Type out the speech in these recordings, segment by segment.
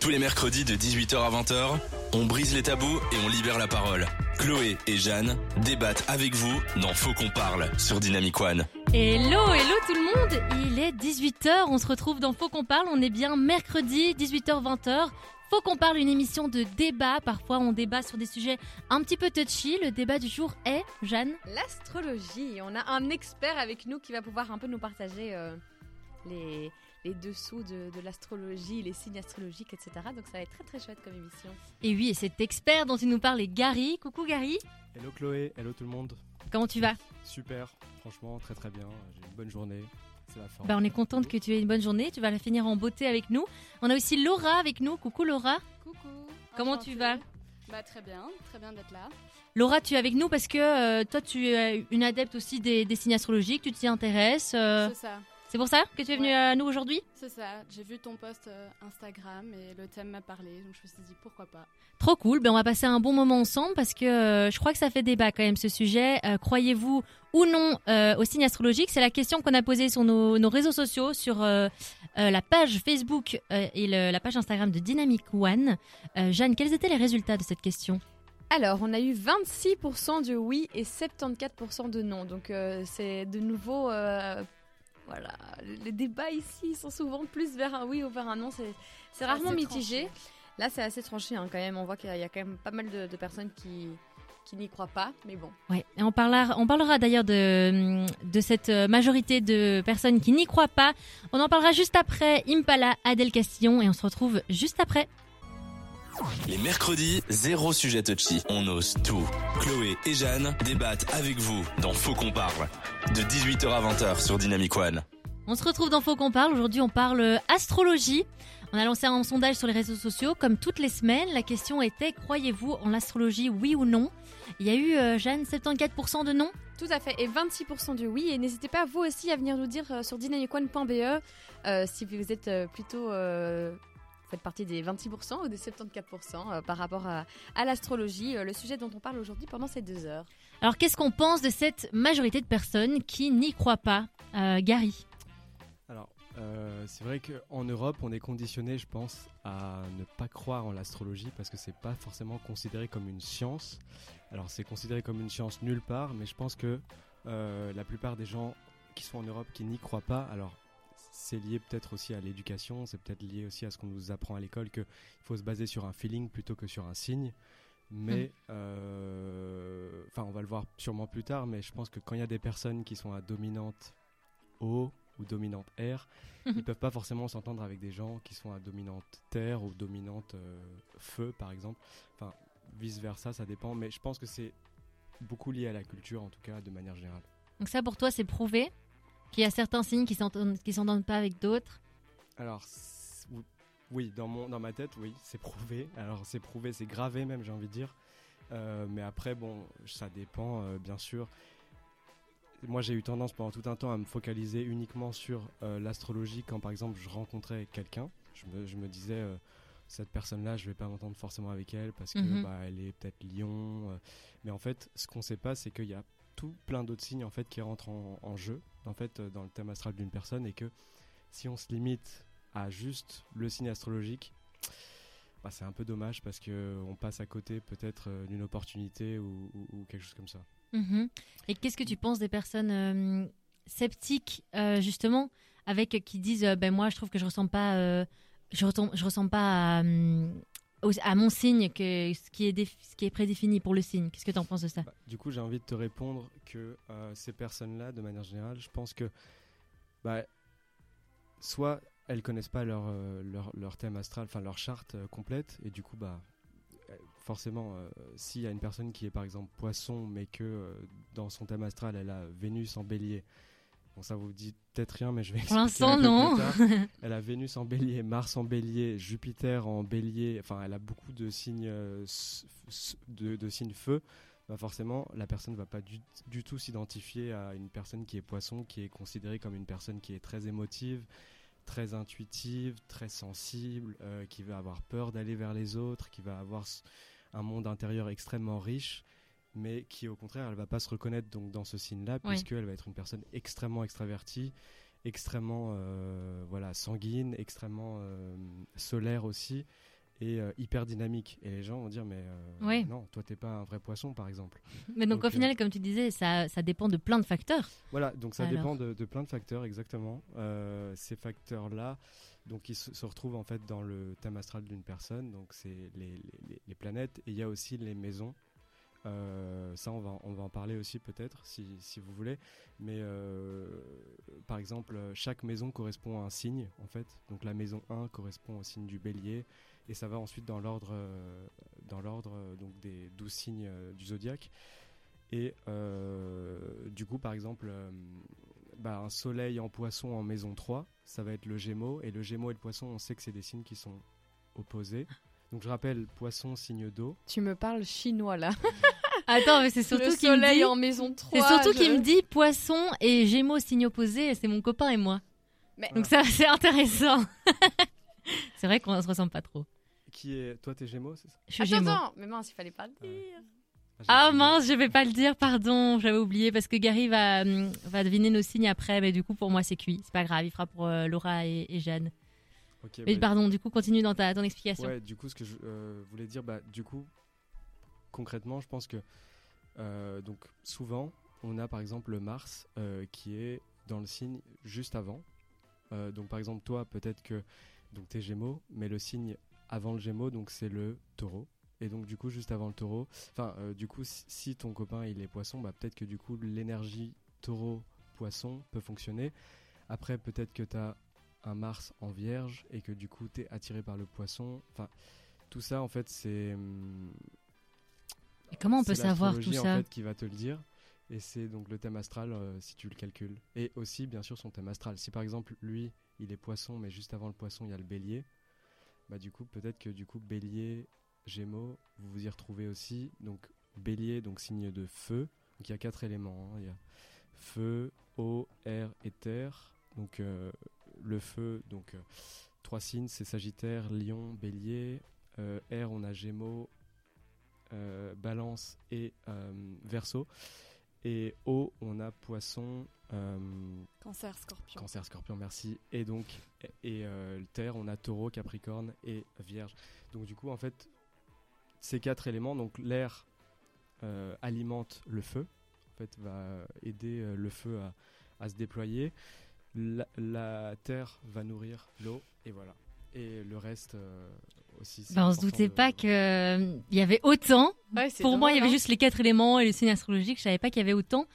Tous les mercredis de 18h à 20h, on brise les tabous et on libère la parole. Chloé et Jeanne débattent avec vous dans Faut qu'on parle sur Dynamic One. Hello, hello tout le monde Il est 18h, on se retrouve dans Faut qu'on parle, on est bien mercredi 18h-20h. Faut qu'on parle une émission de débat, parfois on débat sur des sujets un petit peu touchy. Le débat du jour est, Jeanne L'astrologie. On a un expert avec nous qui va pouvoir un peu nous partager euh, les, les dessous de, de l'astrologie, les signes astrologiques, etc. Donc ça va être très très chouette comme émission. Et oui, et cet expert dont il nous parle est Gary. Coucou Gary, Hello Chloé, hello tout le monde. comment tu vas? Super, franchement très très bien. J'ai une bonne journée. C'est la fin. bah, On est contente que tu aies une bonne journée, tu vas la finir en beauté avec nous. On a aussi Laura avec nous. Coucou Laura. Coucou. Comment enchantée. tu vas? Bah très bien, très bien d'être là. Laura, tu es avec nous parce que euh, toi, tu es une adepte aussi des, des signes astrologiques, tu t'y intéresses. euh, C'est ça, c'est pour ça que tu es venue Ouais. à nous aujourd'hui? C'est ça. J'ai vu ton post euh, Instagram et le thème m'a parlé, donc je me suis dit pourquoi pas. Trop cool. Ben, on va passer un bon moment ensemble parce que euh, je crois que ça fait débat quand même ce sujet. Euh, Croyez-vous ou non euh, aux signes astrologiques C'est la question qu'on a posée sur nos, nos réseaux sociaux, sur euh, euh, la page Facebook euh, et le- la page Instagram de Dynamic One. Euh, Jeanne, quels étaient les résultats de cette question? Alors, on a eu 26% de oui et 74% de non. Donc euh, c'est de nouveau... euh, voilà, les débats ici sont souvent plus vers un oui ou vers un non. C'est rarement mitigé. tranché. Là, c'est assez tranché hein, quand même. On voit qu'il y a- il y a quand même pas mal de, de personnes qui, qui n'y croient pas. Mais bon. Ouais, et on parlera, on parlera d'ailleurs de, de cette majorité de personnes qui n'y croient pas. On en parlera juste après Impala, Adèle Castillon, et on se retrouve juste après. Les mercredis, zéro sujet touchy. On ose tout. Chloé et Jeanne débattent avec vous dans Faut qu'on parle. De 18h à 20h sur Dynamic One. On se retrouve dans Faut qu'on parle. Aujourd'hui, on parle astrologie. On a lancé un sondage sur les réseaux sociaux. Comme toutes les semaines, la question était croyez-vous en l'astrologie, oui ou non? Il y a eu, euh, Jeanne, 74% de non? Tout à fait, et 26% de oui. Et n'hésitez pas, vous aussi, à venir nous dire euh, sur dynamicone.be euh, si vous êtes euh, plutôt. Vous faites partie des 26% ou des 74% euh, par rapport à, à l'astrologie, euh, le sujet dont on parle aujourd'hui pendant ces deux heures. Alors, qu'est-ce qu'on pense de cette majorité de personnes qui n'y croient pas Euh, Gary? Alors, euh, c'est vrai qu'en Europe, on est conditionné, je pense, à ne pas croire en l'astrologie parce que c'est pas forcément considéré comme une science. Alors, c'est considéré comme une science nulle part, mais je pense que euh, la plupart des gens qui sont en Europe qui n'y croient pas, alors c'est lié peut-être aussi à l'éducation, c'est peut-être lié aussi à ce qu'on nous apprend à l'école qu'il faut se baser sur un feeling plutôt que sur un signe. Mais, euh, enfin, on va le voir sûrement plus tard, mais je pense que quand il y a des personnes qui sont à dominante O ou dominante R, ils peuvent pas forcément s'entendre avec des gens qui sont à dominante terre ou dominante euh, feu, par exemple. Enfin, vice versa, ça dépend. Mais je pense que c'est beaucoup lié à la culture, en tout cas, de manière générale. Donc ça, pour toi, c'est prouvé? Qu'il y a certains signes qui s'entendent qui s'entendent pas avec d'autres. Alors, oui, dans, mon, dans ma tête, oui, c'est prouvé. Alors, c'est prouvé, c'est gravé même, j'ai envie de dire. Euh, mais après, bon, ça dépend, euh, bien sûr. Moi, j'ai eu tendance pendant tout un temps à me focaliser uniquement sur euh, l'astrologie quand, par exemple, je rencontrais quelqu'un. Je me, je me disais, cette personne-là, je vais pas m'entendre forcément avec elle parce que Mhm. bah, elle est peut-être lion. mais en fait, ce qu'on sait pas, c'est qu'il y a tout plein d'autres signes en fait qui rentrent en, jeu, en fait, euh, dans le thème astral d'une personne et que si on se limite à juste le signe astrologique, bah, c'est un peu dommage parce que on passe à côté peut-être euh, d'une opportunité ou, quelque chose comme ça. Mhm. Et qu'est-ce que tu penses des personnes euh, sceptiques, justement, avec qui disent ben moi je trouve que je ressens pas, je ressens, je ressens pas à, hum, à mon signe que ce qui est prédéfini pour le signe. Qu'est-ce que tu en penses de ça? Bah, du coup, j'ai envie de te répondre que euh, ces personnes-là, de manière générale, je pense que bah, soit elles connaissent pas leur, euh, leur, leur thème astral, enfin leur charte euh, complète, et du coup, bah, forcément, s'il y a une personne qui est par exemple poisson, mais que dans son thème astral, elle a Vénus en bélier, bon, ça vous dit peut-être rien, mais je vais Pour expliquer l'instant, peu non. Elle a Vénus en bélier, Mars en bélier, Jupiter en bélier, enfin elle a beaucoup de signes, euh, de, de signes feu. Bah forcément, la personne ne va pas du, du tout s'identifier à une personne qui est poisson, qui est considérée comme une personne qui est très émotive, très intuitive, très sensible, euh, qui va avoir peur d'aller vers les autres, qui va avoir un monde intérieur extrêmement riche, mais qui au contraire, elle va pas se reconnaître donc dans ce signe-là, Oui. puisqu'elle va être une personne extrêmement extravertie extrêmement euh, voilà sanguine, extrêmement euh, solaire aussi et euh, hyper dynamique. Et les gens vont dire mais Oui. non, toi t'es pas un vrai poisson par exemple. Mais donc, Donc, au final, comme tu disais, ça, ça dépend de plein de facteurs. Voilà, donc ça Alors. dépend de, de plein de facteurs exactement. Ces facteurs-là, donc ils se, se retrouvent en fait dans le thème astral d'une personne. Donc c'est les- les planètes et il y a aussi les maisons. Euh, ça, on va, on va en parler aussi peut-être si, si vous voulez. Mais euh, par exemple, chaque maison correspond à un signe en fait. Donc la maison 1 correspond au signe du bélier et ça va ensuite dans l'ordre euh, dans l'ordre donc des 12 signes euh, du zodiaque. Et euh, du coup, par exemple, euh, bah, un soleil en poisson en maison 3, ça va être le gémeaux. Et le gémeaux et le poisson, on sait que c'est des signes qui sont opposés. Donc je rappelle, poisson, signe d'eau. Tu me parles chinois là. Attends, mais c'est surtout qu'il me soleil dit. en maison 3. C'est surtout je- qu'il me dit poisson et gémeaux signe opposé, c'est mon copain et moi. Mais- Donc ça, c'est intéressant. c'est vrai qu'on se ressemble pas trop. Qui est. Toi, t'es gémeaux, c'est ça? Je suis Attends, gémeaux. attends, mais mince, il fallait pas le dire. Ah dit- mince, je vais pas le dire, pardon, j'avais oublié parce que Gary va, hum, va deviner nos signes après, mais du coup pour moi c'est cuit, c'est pas grave, il fera pour euh, Laura et, et Jeanne. Ok, Mais bah, pardon, du coup continue dans ta ton explication. Ouais, du coup, ce que je euh, voulais dire, bah, du coup, concrètement, je pense que euh, donc souvent, on a par exemple le Mars euh, qui est dans le signe juste avant. Euh, donc par exemple, toi, peut-être que donc t'es Gémeaux, mais le signe avant le Gémeaux, donc c'est le Taureau. Et donc du coup, juste avant le Taureau, enfin, du coup, si, ton copain il est Poisson, bah peut-être que du coup l'énergie Taureau-Poisson peut fonctionner. Après, peut-être que t'as un Mars en Vierge et que du coup t'es attiré par le Poisson. Enfin, tout ça en fait c'est. Et comment on peut savoir tout ça en fait, qui va te le dire. Et c'est donc le thème astral euh, si tu le calcules. Et aussi, bien sûr, son thème astral. Si par exemple, lui, il est poisson, mais juste avant le poisson, il y a le bélier, bah du coup, peut-être que du coup, bélier, gémeaux, vous vous y retrouvez aussi. Donc, bélier, donc signe de feu. Donc, il y a quatre éléments. hein. Il y a feu, eau, air et terre. Donc, euh, le feu, donc, euh, trois signes c'est Sagittaire, Lion, Bélier. Air, on a Gémeaux, Balance et euh, Verseau. Et eau, on a Poisson, euh, Cancer, scorpion. Cancer, Scorpion, merci. Et donc, et, euh, Terre, on a Taureau, Capricorne et Vierge. Donc du coup, en fait, ces quatre éléments, donc l'air euh, alimente le feu, en fait, va aider euh, le feu à, à se déployer. La, la Terre va nourrir l'eau, et voilà. Et le reste euh, aussi. Bah, on se doutait de- pas que il y avait autant. Ouais, Pour moi, il y avait hein. juste les quatre éléments et le signe astrologique. Je savais pas qu'il y avait autant.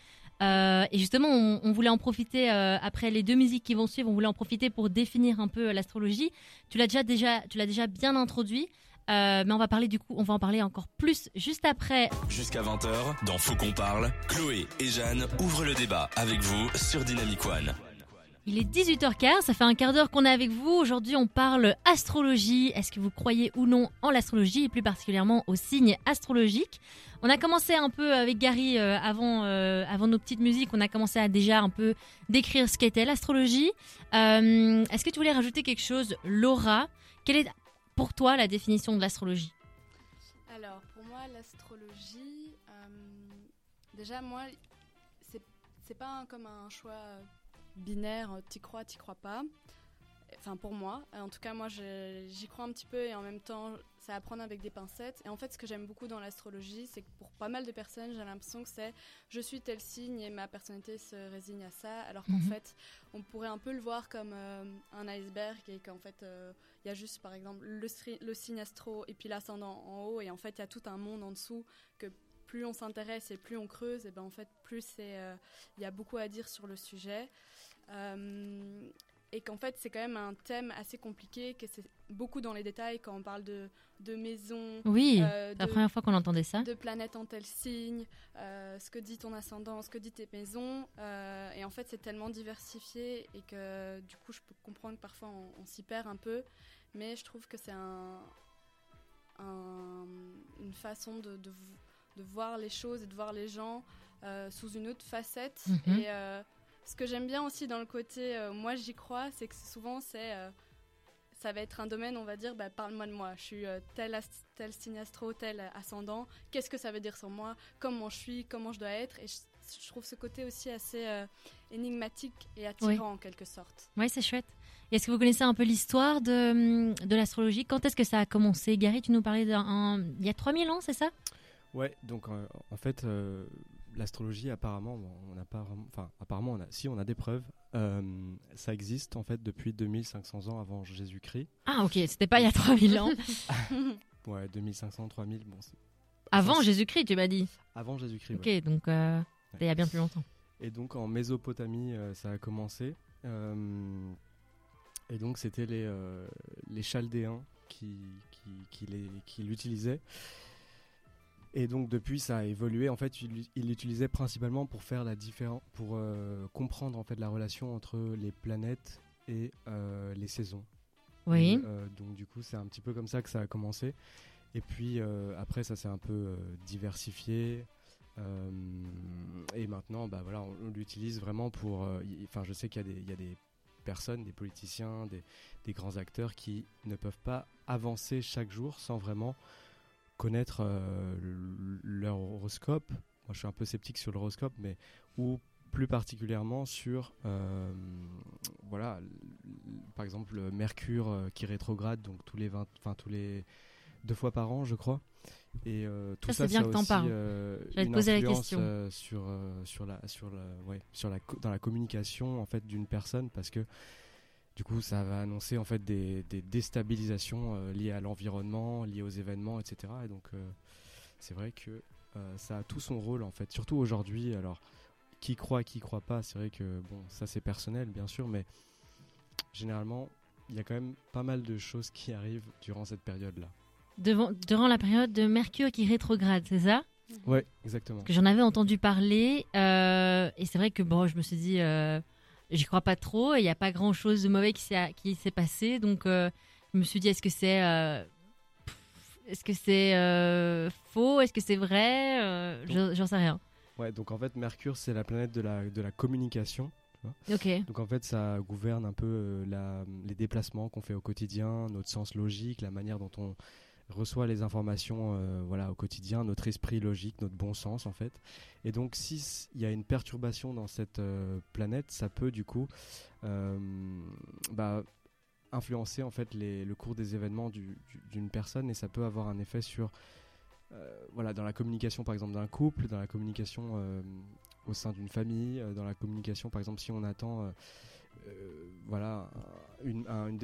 Euh, et justement, on, on voulait en profiter euh, après les deux musiques qui vont suivre. On voulait en profiter pour définir un peu euh, l'astrologie. Tu l'as déjà, déjà, tu l'as déjà bien introduit. Euh, mais on va parler du coup, on va en parler encore plus juste après. Jusqu'à 20h, dans Faut qu'on parle, Chloé et Jeanne ouvrent le débat avec vous sur Dynamic One. Il est 18h15, ça fait un quart d'heure qu'on est avec vous. Aujourd'hui, on parle astrologie. Est-ce que vous croyez ou non en l'astrologie et plus particulièrement aux signes astrologiques On a commencé un peu avec Gary euh, avant, euh, avant nos petites musiques. On a commencé à déjà un peu décrire ce qu'était l'astrologie. Euh, Est-ce que tu voulais rajouter quelque chose, Laura Quelle est pour toi la définition de l'astrologie? Alors, pour moi, l'astrologie, déjà, moi, c'est pas comme un choix binaire, euh, t'y crois, t'y crois pas. Enfin, pour moi. Euh, En tout cas, moi, j'y crois un petit peu et en même temps, c'est à prendre avec des pincettes. Et en fait, ce que j'aime beaucoup dans l'astrologie, c'est que pour pas mal de personnes, j'ai l'impression que c'est je suis tel signe et ma personnalité se résigne à ça. Alors qu'en Mhm. fait, on pourrait un peu le voir comme euh, un iceberg et qu'en fait, euh, il y a juste par exemple le, signe astro et puis l'ascendant en haut et en fait il y a tout un monde en dessous que plus on s'intéresse et plus on creuse et ben en fait plus euh, il y a beaucoup à dire sur le sujet Euh, et qu'en fait c'est quand même un thème assez compliqué que c'est beaucoup dans les détails quand on parle de, de maisons Oui, euh, la de- première fois qu'on entendait ça. de planètes en tel signe, euh, ce que dit ton ascendant, ce que dit tes maisons. euh, et en fait, c'est tellement diversifié et que du coup, je peux comprendre que parfois on, on s'y perd un peu. Mais je trouve que c'est un, un- une façon de, de, vo- de voir les choses et de voir les gens sous une autre facette. Mhm. Et ce que j'aime bien aussi dans le côté euh, moi j'y crois, c'est que souvent c'est. euh, ça va être un domaine, on va dire, bah, parle-moi de moi. Je suis euh, tel, tel signe astro, tel ascendant. Qu'est-ce que ça veut dire sur moi? Comment je suis? Comment je dois être? Et je- je trouve ce côté aussi assez euh, énigmatique et attirant en quelque sorte. Oui, c'est chouette. Est-ce que vous connaissez un peu l'histoire de, de l'astrologie? Quand est-ce que ça a commencé? Gary, tu nous parlais d'un... Il y a 3000 ans, c'est ça? Ouais, donc euh, en fait, euh, l'astrologie, apparemment, on n'a pas Enfin, apparemment, on a, si on a des preuves, euh, ça existe en fait depuis 2500 ans avant Jésus-Christ. Ah, ok, c'était pas il y a 3000 ans. ouais, 2500, 3000, bon. Avant Jésus-Christ, tu m'as dit Avant Jésus-Christ. Ok, donc il y a bien plus longtemps. Et donc en Mésopotamie, ça a commencé. et donc c'était les, les Chaldéens qui, qui, qui, qui l'utilisaient. Et donc depuis, ça a évolué. En fait, il l'utilisait principalement pour faire la différence, pour euh, comprendre en fait la relation entre les planètes et euh, les saisons. Oui. Euh, donc du coup, c'est un petit peu comme ça que ça a commencé. Et puis après, ça s'est un peu diversifié. et maintenant, bah voilà, on, l'utilise vraiment pour. Enfin, je sais qu'il y, y, a des personnes, des politiciens, des, des grands acteurs qui ne peuvent pas avancer chaque jour sans vraiment connaître euh, leur horoscope. Moi, je suis un peu sceptique sur l'horoscope, mais ou plus particulièrement sur, euh, voilà, par exemple, Mercure euh, qui rétrograde, donc tous les 20, enfin tous les deux fois par an, je crois. Et tout ça, c'est bien que t'en parles. J'allais te poser la question sur sur la sur la ouais sur la dans la communication en fait d'une personne parce que du coup, ça va annoncer en fait des, déstabilisations euh, liées à l'environnement, liées aux événements, etc. Et donc, euh, c'est vrai que euh, ça a tout son rôle en fait, surtout aujourd'hui. Alors, qui croit, qui croit pas, c'est vrai que bon, ça c'est personnel bien sûr, mais généralement, il y a quand même pas mal de choses qui arrivent durant cette période-là. durant la période de Mercure qui rétrograde, c'est ça? Ouais, exactement. Que j'en avais entendu parler, et c'est vrai que bon, je me suis dit j'y crois pas trop. Il n'y a pas grand chose de mauvais qui s'est passé. Donc, euh, je me suis dit, est-ce que c'est. Euh, est-ce que c'est euh, faux? Est-ce que c'est vrai? J'en sais rien. Ouais, donc en fait, Mercure, c'est la planète de la, de la communication. Ok. Donc en fait, ça gouverne un peu la, les déplacements qu'on fait au quotidien, notre sens logique, la manière dont on reçoit les informations euh, voilà, au quotidien, notre esprit logique, notre bon sens en fait. Et donc s'il y a une perturbation dans cette euh, planète, ça peut du coup euh, bah, influencer en fait le cours des événements d'une personne et ça peut avoir un effet sur voilà, dans la communication par exemple d'un couple, dans la communication au sein d'une famille, dans la communication par exemple si on attend voilà, une, une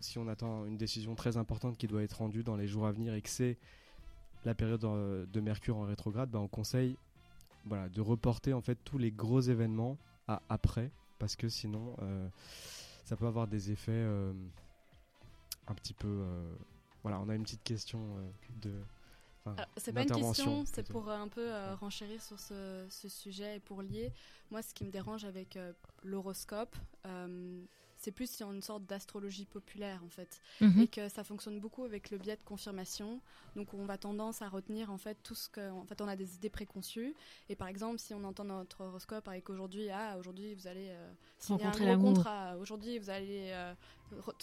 si on attend une décision très importante qui doit être rendue dans les jours à venir et que c'est la période euh, de Mercure en rétrograde, bah, on conseille voilà, de reporter en fait tous les gros événements à après, parce que sinon euh, ça peut avoir des effets un petit peu. voilà, on a une petite question de c'est pas une question, c'est pour un peu euh, renchérir sur ce, sujet et pour lier. Moi, ce qui me dérange avec euh, l'horoscope, euh, c'est plus une sorte d'astrologie populaire en fait, mhm. et que ça fonctionne beaucoup avec le biais de confirmation. Donc on va tendance à retenir en fait tout ce que, en fait, on a des idées préconçues. Et par exemple, si on entend notre horoscope avec aujourd'hui, ah aujourd'hui vous allez euh, rencontrer un contrat, aujourd'hui vous allez euh,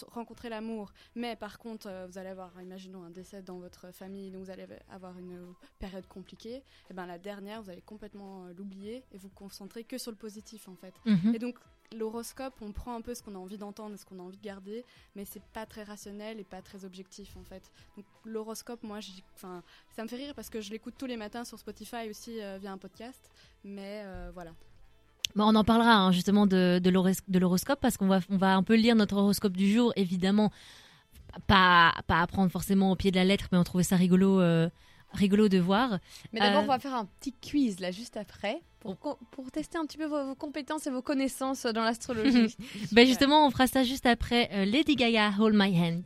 rencontrer l'amour, mais par contre euh, vous allez avoir, imaginons un décès dans votre famille, donc vous allez avoir une période compliquée. Et eh ben la dernière, vous allez complètement l'oublier et vous concentrer que sur le positif en fait. Mhm. Et donc l'horoscope, on prend un peu ce qu'on a envie d'entendre et ce qu'on a envie de garder, mais c'est pas très rationnel et pas très objectif en fait. Donc l'horoscope, moi, enfin, ça me fait rire parce que je l'écoute tous les matins sur Spotify aussi euh, via un podcast, mais euh, voilà. On en parlera hein, justement de, l'horoscope parce qu'on va, on va un peu lire notre horoscope du jour, évidemment. Pas, pas apprendre forcément au pied de la lettre, mais on trouvait ça rigolo. Euh, rigolo de voir. Mais d'abord, euh, on va faire un petit quiz là juste après pour, pour tester un petit peu vos, compétences et vos connaissances dans l'astrologie. ben justement, on fera ça juste après euh, Lady Gaga Hold My Hand.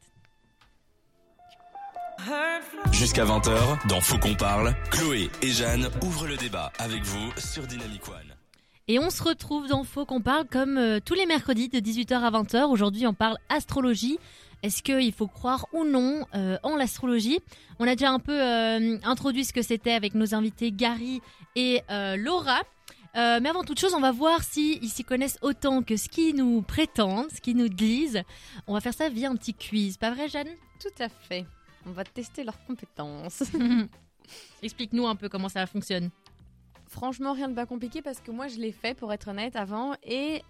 Jusqu'à 20h, dans Faut qu'on parle, Chloé et Jeanne ouvrent le débat avec vous sur Dynamic One. Et on se retrouve dans Faut qu'on parle comme euh, tous les mercredis de 18h à 20h. Aujourd'hui, on parle astrologie. Est-ce qu'il faut croire ou non euh, en l'astrologie? On a déjà un peu euh, introduit ce que c'était avec nos invités Gary et euh, Laura. mais avant toute chose, on va voir s'ils s'y connaissent autant que ce qu'ils nous prétendent, ce qu'ils nous disent. On va faire ça via un petit quiz, pas vrai Jeanne? Tout à fait. On va tester leurs compétences. Explique-nous un peu comment ça fonctionne. franchement, rien de pas compliqué parce que moi, je l'ai fait, pour être honnête, avant. Et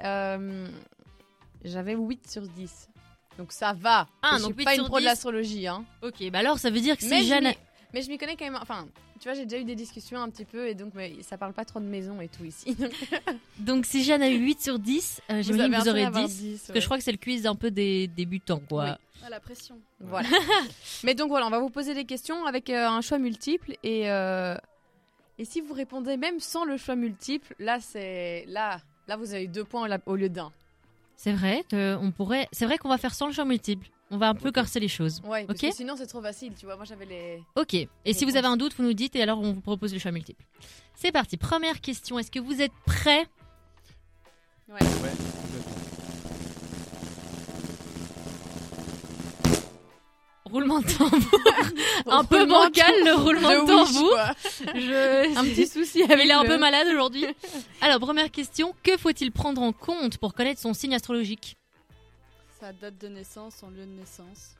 j'avais 8 sur 10. Donc ça va. Ah, je donc suis 8 pas une pro de 10. l'astrologie. Hein. Ok, bah alors ça veut dire que je Jeanne. Mais je m'y connais quand même. Enfin, tu vois, j'ai déjà eu des discussions un petit peu et donc mais ça parle pas trop de maison et tout ici. Donc, si Jeanne a eu 8 sur 10, euh, j'imagine que vous aurez à avoir 10. Parce que je crois que c'est le quiz un peu des débutants, quoi. Oui. Ah, la pression. Voilà. Mais donc voilà, on va vous poser des questions avec euh, un choix multiple et euh, et si vous répondez même sans le choix multiple, là c'est là là vous avez deux points au lieu d'un. C'est vrai que on pourrait. C'est vrai qu'on va faire sans le choix multiple. On va un peu corser les choses. Ouais, parce Ok. que sinon c'est trop facile, tu vois. Moi j'avais les Ok. Et si vous avez un doute, vous nous dites et alors on vous propose le choix multiple. C'est parti. Première question. Est-ce que vous êtes prêts? Ouais. Ouais, Roulement de tambour. un peu bancal le roulement de, tambour. Je... Un petit souci avec Il est un peu malade aujourd'hui. Alors première question. Que faut-il prendre en compte pour connaître son signe astrologique? Sa date de naissance, son lieu de naissance.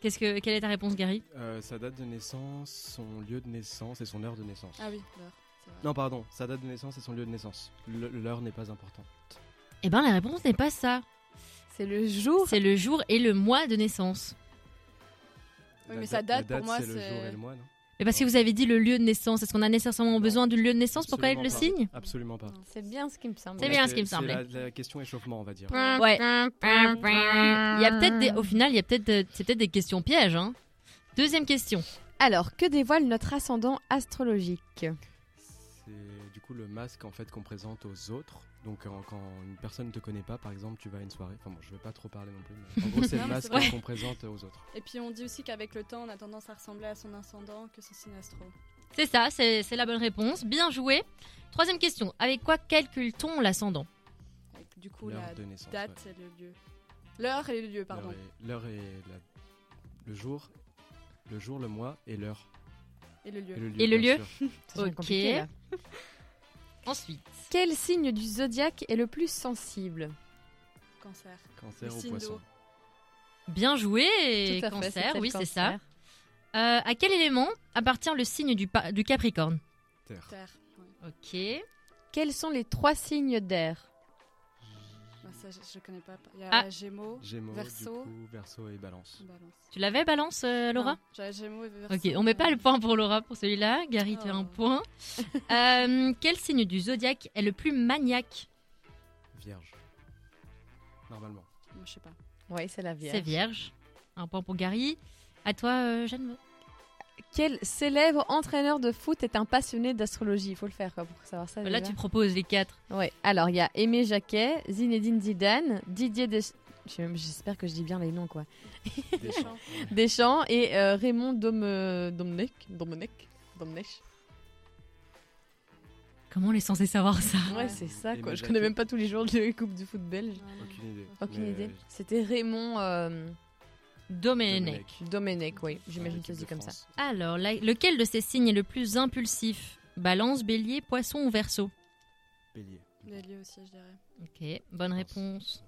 Qu'est-ce que quelle est ta réponse, Gary? Euh, sa date de naissance, son lieu de naissance et son heure de naissance. Ah oui, l'heure. Non, pardon, sa date de naissance et son lieu de naissance. L'heure n'est pas important. Eh ben la réponse n'est pas ça. C'est le jour. C'est le jour et le mois de naissance. Oui, La mais sa date, pour moi, c'est le c'est- jour et le mois, non? Mais parce que vous avez dit le lieu de naissance, est-ce qu'on a nécessairement Non. besoin du lieu de naissance pour connaître le signe? Absolument pas. C'est bien ce qui me semble. C'est bien ce qui me semblait. La, la question échauffement, on va dire. Ouais. Il y a peut-être des, au final, il y a peut-être, c'est peut-être des questions pièges. Hein. Deuxième question. Alors, que dévoile notre ascendant astrologique? C'est coup le masque en fait qu'on présente aux autres. Donc quand, quand une personne ne te connaît pas, par exemple, tu vas à une soirée. Enfin bon, je vais pas trop parler non plus. Mais en gros, c'est le masque qu'on présente aux autres. Et puis on dit aussi qu'avec le temps, on a tendance à ressembler à son ascendant que son signe astro. C'est ça, c'est, c'est la bonne réponse. Bien joué. Troisième question. Avec quoi calcule-t-on l'ascendant? Du coup L'heure la de naissance. date ouais. et le lieu. L'heure et le lieu, pardon. L'heure et, l'heure et la- le jour, le jour, le mois et l'heure. Et le lieu. Et le lieu. Et le lieu Ok. Ensuite. Quel signe du zodiaque est le plus sensible? Cancer. Cancer ou poisson. Bien joué. Tout à fait, cancer, oui, c'est ça. Euh, à quel élément appartient le signe du, pa- du Capricorne? Terre. Terre. ouais. Ok. Quels sont les trois signes d'air? Ça, je, je connais pas. Il y a Ah. Gémeaux. Gémeaux, du coup, Verseau et Balance. Balance. Tu l'avais, Balance, euh, Laura J'avais Gémeaux et Verseau. Ok, on met pas le point pour Laura pour celui-là. Gary, tu as un Oh. point. Euh, quel signe du zodiaque est le plus maniaque Vierge. Normalement. Je sais pas. Oui, c'est la Vierge. C'est Vierge. Un point pour Gary. À toi, euh, Jeanne. Quel célèbre entraîneur de foot est un passionné d'astrologie? Il faut le faire quoi, pour savoir ça. Là, déjà. tu proposes les quatre. Ouais. Alors, il y a Aimé Jacquet, Zinedine Zidane, Didier Deschamps. J'espère que je dis bien les noms, quoi. Deschamps. Deschamps et euh, Raymond Dom, euh, Domnech. Domnech. Domnech. Comment on est censé savoir ça? Ouais, c'est ça, Aimé quoi. Je Jacquet. connais même pas tous les joueurs de Coupe du foot belge. Aucune idée. Aucune Mais, idée. euh, C'était Raymond euh, Domenech. Domenech, oui. J'imagine que de comme ça. Alors, la- lequel de ces signes est le plus impulsif? Balance, bélier, poisson ou verso? Bélier. Lieux aussi, je dirais. Ok, bonne réponse.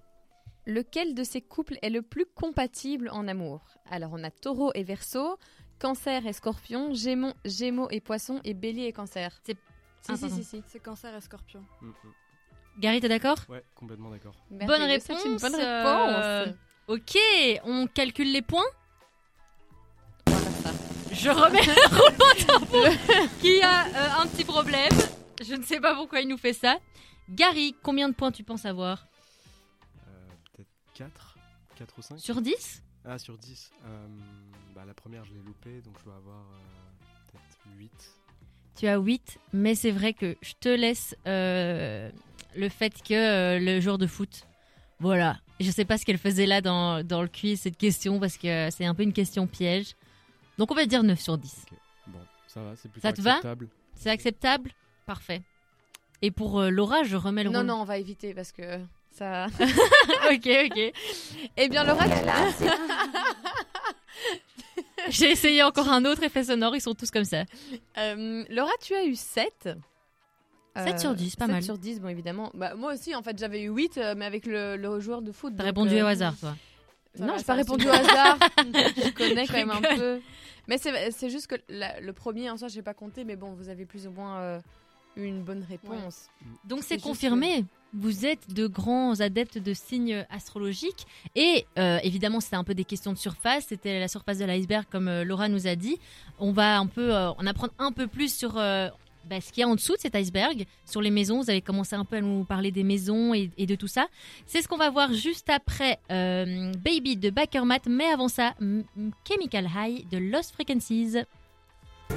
Lequel de ces couples est le plus compatible en amour? Alors, on a taureau et verso, cancer et scorpion, gémeaux, gémeaux et poisson, et bélier et cancer. C'est- Si, Ah, si, pardon. si, si. C'est cancer et scorpion. Mm, mm. Gary, t'es d'accord? Ouais, complètement d'accord. Merveilleux, Bonne c'est une bonne réponse, réponse. euh, Ok, on calcule les points. Je remets le roulement tambour qui a euh, un petit problème. Je ne sais pas pourquoi il nous fait ça. Gary, combien de points tu penses avoir? Euh, Peut-être 4 4 ou 5 Sur 10 Ah, sur 10. Euh, bah, la première, je l'ai loupée, donc je dois avoir peut-être 8. Tu as 8, mais c'est vrai que je te laisse le fait que le joueur de foot. Voilà. Je sais pas ce qu'elle faisait là dans, dans le quiz, cette question, parce que c'est un peu une question piège. Donc on va dire 9 sur 10. Bon, ça va, c'est plutôt Ça te va acceptable. C'est acceptable? Parfait. Et pour euh, Laura, je remets le Non, rôle. non, on va éviter parce que ça. ok, ok. Eh bien, Laura, tu l'as. J'ai essayé encore un autre effet sonore, ils sont tous comme ça. Euh, Laura, tu as eu 7. 7 sur 10, pas 7 mal. sur 10, bon, évidemment. Bah, moi aussi, en fait, j'avais eu 8, euh, mais avec le, le joueur de foot. T'as répondu euh, au hasard, toi. Ça non, j'ai ça pas répondu au hasard. je connais Je quand même un peu. Mais c'est juste que la- le premier, en soi, j'ai pas compté, mais bon, vous avez plus ou moins euh, eu une bonne réponse. Donc C'est confirmé. Vous êtes de grands adeptes de signes astrologiques et euh, évidemment c'était un peu des questions de surface, c'était la surface de l'iceberg comme euh, Laura nous a dit. On va un peu euh, en apprendre un peu plus sur euh, bah, ce qu'il y a en dessous de cet iceberg, sur les maisons. Vous allez commencer un peu à nous parler des maisons et, et de tout ça. C'est ce qu'on va voir juste après euh, Baby de Bakermat, mais avant ça Chemical High de Lost Frequencies.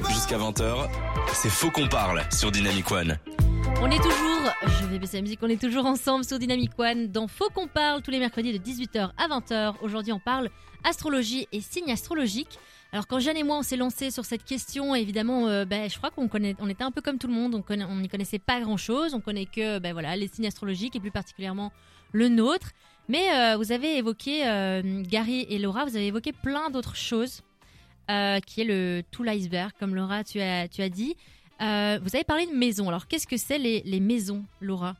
Jusqu'à 20h, c'est Faux qu'on parle sur Dynamic One. On est toujours, je vais baisser la musique, on est toujours ensemble sur Dynamic One dans Faut qu'on parle tous les mercredis de 18h à 20h. Aujourd'hui, on parle astrologie et signes astrologiques. Alors quand Jeanne et moi on s'est lancé sur cette question, évidemment, euh, ben, je crois qu'on connaît, on était un peu comme tout le monde, on n'y connaissait pas grand chose, on connaît que ben, voilà les signes astrologiques et plus particulièrement le nôtre. Mais euh, vous avez évoqué euh, Gary et Laura, vous avez évoqué plein d'autres choses, qui est le tout l'iceberg, comme Laura tu as tu dit. Vous avez parlé de maisons. Alors, qu'est-ce que c'est les, les maisons, Laura?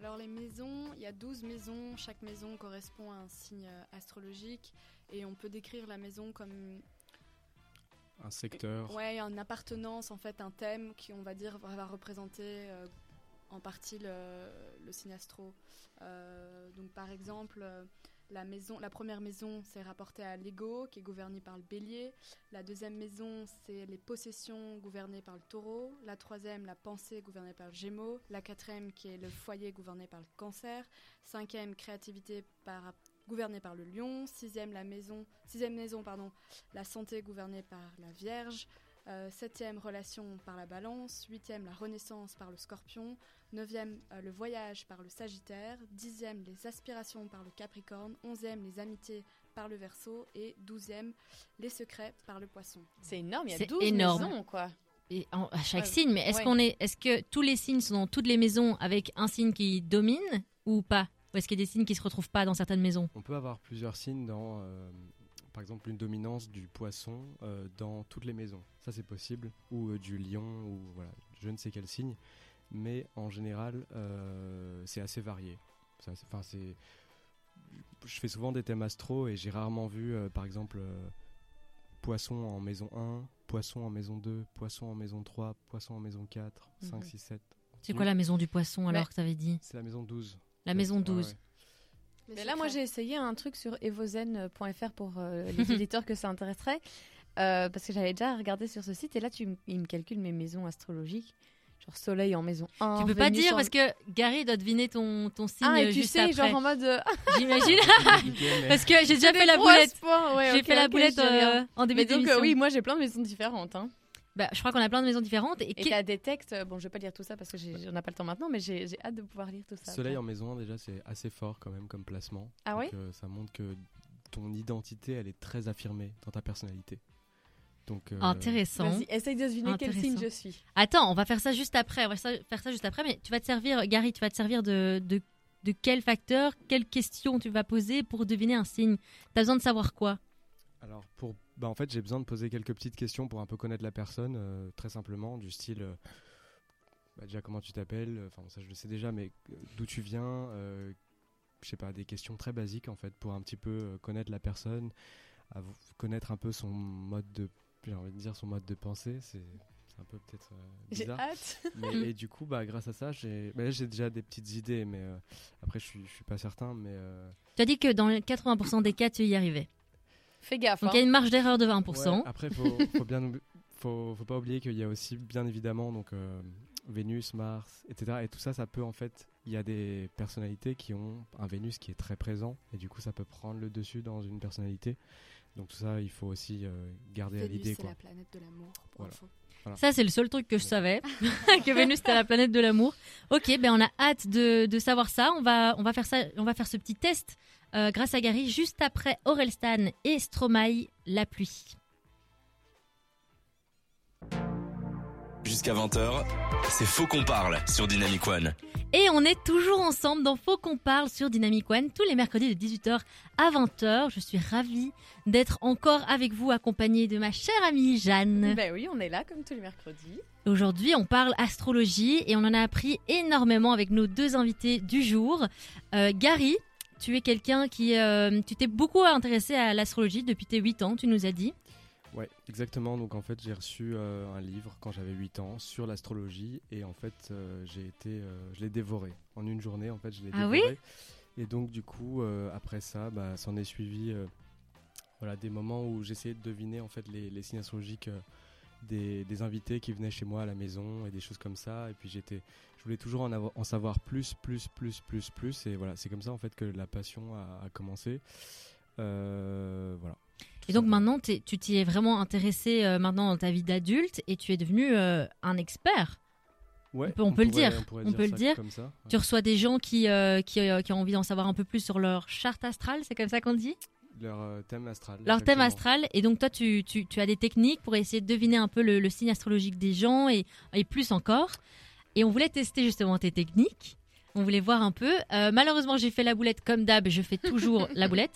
Alors les maisons, il y a 12 maisons, chaque maison correspond à un signe astrologique et on peut décrire la maison comme Un secteur. ouais, une appartenance en fait, un thème qui on va dire va représenter euh, en partie le, le signe astro. Euh, donc par exemple, euh, la maison, la première maison, c'est rapporté à l'ego qui est gouverné par le bélier. La deuxième maison, c'est les possessions gouvernées par le taureau. La troisième, la pensée gouvernée par le gémeaux. La quatrième, qui est le foyer gouverné par le cancer. Cinquième, créativité par, gouvernée par le lion. Sixième, la maison, sixième maison, pardon, la santé gouvernée par la vierge. Euh, septième, relation par la balance. Huitième, la renaissance par le scorpion. Neuvième, euh, le voyage par le sagittaire. Dixième, les aspirations par le capricorne. Onzième, les amitiés par le verso. Et douzième, les secrets par le poisson. C'est énorme, il y a C'est 12 énorme. maisons, quoi. et en- à chaque Ouais. signe, mais est-ce Ouais. qu'on est, est-ce que tous les signes sont dans toutes les maisons avec un signe qui domine ou pas? Ou est-ce qu'il y a des signes qui se retrouvent pas dans certaines maisons? On peut avoir plusieurs signes dans, euh, par exemple, une dominance du poisson euh, dans toutes les maisons. Ça, c'est possible. Ou euh, du lion, ou voilà, je ne sais quel signe. Mais en général, euh, c'est assez varié. Enfin, c'est. Je fais souvent des thèmes astro et j'ai rarement vu, euh, par exemple, euh, poisson en maison 1, poisson en maison 2, poisson en maison 3, poisson en maison 4, 5, Mhm. 6, 7. C'est quoi la maison du poisson alors Ouais. que tu avais dit? C'est la maison 12. La maison Ouais, 12. ouais. Les Mais là, moi, j'ai essayé un truc sur evozen.fr pour euh, les auditeurs que ça intéresserait. euh, parce que j'avais déjà regardé sur ce site et là, tu, il me calcule mes maisons astrologiques. Genre Soleil en maison 1. Tu peux pas dire en- parce que Gary doit deviner ton, ton signe Ah, et tu juste sais, après. genre en mode. euh, J'imagine. Parce que j'ai déjà fait la boulette. ouais, J'ai fait la boulette euh, en début Mais donc, euh, oui, moi, j'ai plein de maisons différentes. Hein. Bah, je crois qu'on a plein de maisons différentes. Et, Et qui- t'as des textes. Bon, je vais pas lire tout ça parce que on n'a pas le temps maintenant, mais j'ai j'ai hâte de pouvoir lire tout ça. Soleil en maison 1, déjà, c'est assez fort quand même comme placement. Ah Donc, ouais euh, Ça montre que ton identité, elle est très affirmée dans ta personnalité. Donc, euh, Intéressant. Vas-y, essaye de deviner quel signe je suis. Attends, on va faire ça juste après. On va faire ça juste après. Mais tu vas te servir, Gary, tu vas te servir de, de, de quel facteur, quelle question tu vas poser pour deviner un signe? T'as besoin de savoir quoi? Alors, pour, bah, en fait, j'ai besoin de poser quelques petites questions pour un peu connaître la personne, euh, très simplement, du style, euh, bah, déjà comment tu t'appelles, euh, enfin ça je le sais déjà, mais d'où tu viens, euh, je sais pas, des questions très basiques en fait, pour un petit peu connaître la personne, connaître un peu son mode de, j'ai envie de dire son mode de pensée, c'est un peu peut-être euh, J'ai bizarre. hâte. Mais, et du coup, bah, grâce à ça, j'ai bah, déjà des petites idées, mais euh, après, je suis, je suis pas certain. Mais euh, Tu as dit que dans les 80% des cas, tu y arrivais. Fais gaffe. Donc hein. il y a une marge d'erreur de 20%. ouais, après, faut, faut bien, faut, faut pas oublier qu'il y a aussi, bien évidemment, donc euh, Vénus, Mars, etc. Et tout ça, ça peut en fait, il y a des personnalités qui ont un Vénus qui est très présent, et du coup, ça peut prendre le dessus dans une personnalité. Donc tout ça, il faut aussi euh, garder à Vénus, l'idée, c'est la planète de l'amour. Voilà. Ça, c'est le seul truc que je savais, que Vénus était la planète de l'amour. Ok, ben on a hâte de, de savoir ça. On va, on va faire ça, on va faire ce petit test euh, grâce à Gary juste après Aurelstan et Stromae, la pluie. Jusqu'à 20h, c'est Faux qu'on parle sur Dynamic One. Et on est toujours ensemble dans Faut qu'on parle sur Dynamic One tous les mercredis de 18h à 20h. Je suis ravie d'être encore avec vous accompagnée de ma chère amie Jeanne. Ben oui, on est là comme tous les mercredis. Aujourd'hui, on parle astrologie et on en a appris énormément avec nos deux invités du jour. Euh, Gary, tu es quelqu'un qui. euh, tu t'es beaucoup intéressé à l'astrologie depuis tes 8 ans, tu nous as dit. Ouais, exactement. Donc en fait, j'ai reçu euh, un livre quand j'avais 8 ans sur l'astrologie et en fait, euh, j'ai été, euh, je l'ai dévoré en une journée. En fait, je l'ai Ah oui dévoré. et donc du coup, après ça, bah, s'en est suivi, voilà, des moments où j'essayais de deviner en fait les, les signes astrologiques des, des invités qui venaient chez moi à la maison et des choses comme ça. Et puis j'étais, je voulais toujours en, avoir- en savoir plus, plus, plus, plus, plus. Et voilà, c'est comme ça en fait que la passion a, a commencé. Euh, voilà. Et donc maintenant, tu t'y es vraiment intéressé euh, maintenant dans ta vie d'adulte et tu es devenu euh, un expert. Ouais, on peut- on peut le dire, on peut le dire. Comme ça, ouais. Tu reçois des gens qui, qui, qui ont envie d'en savoir un peu plus sur leur charte astrale, c'est comme ça qu'on dit? Leur thème astral. Leur thème astral. Et donc toi, tu, tu, tu as des techniques pour essayer de deviner un peu le, le signe astrologique des gens et, et plus encore. Et on voulait tester justement tes techniques. On voulait voir un peu. Euh, malheureusement, j'ai fait la boulette comme d'hab. Je fais toujours la boulette.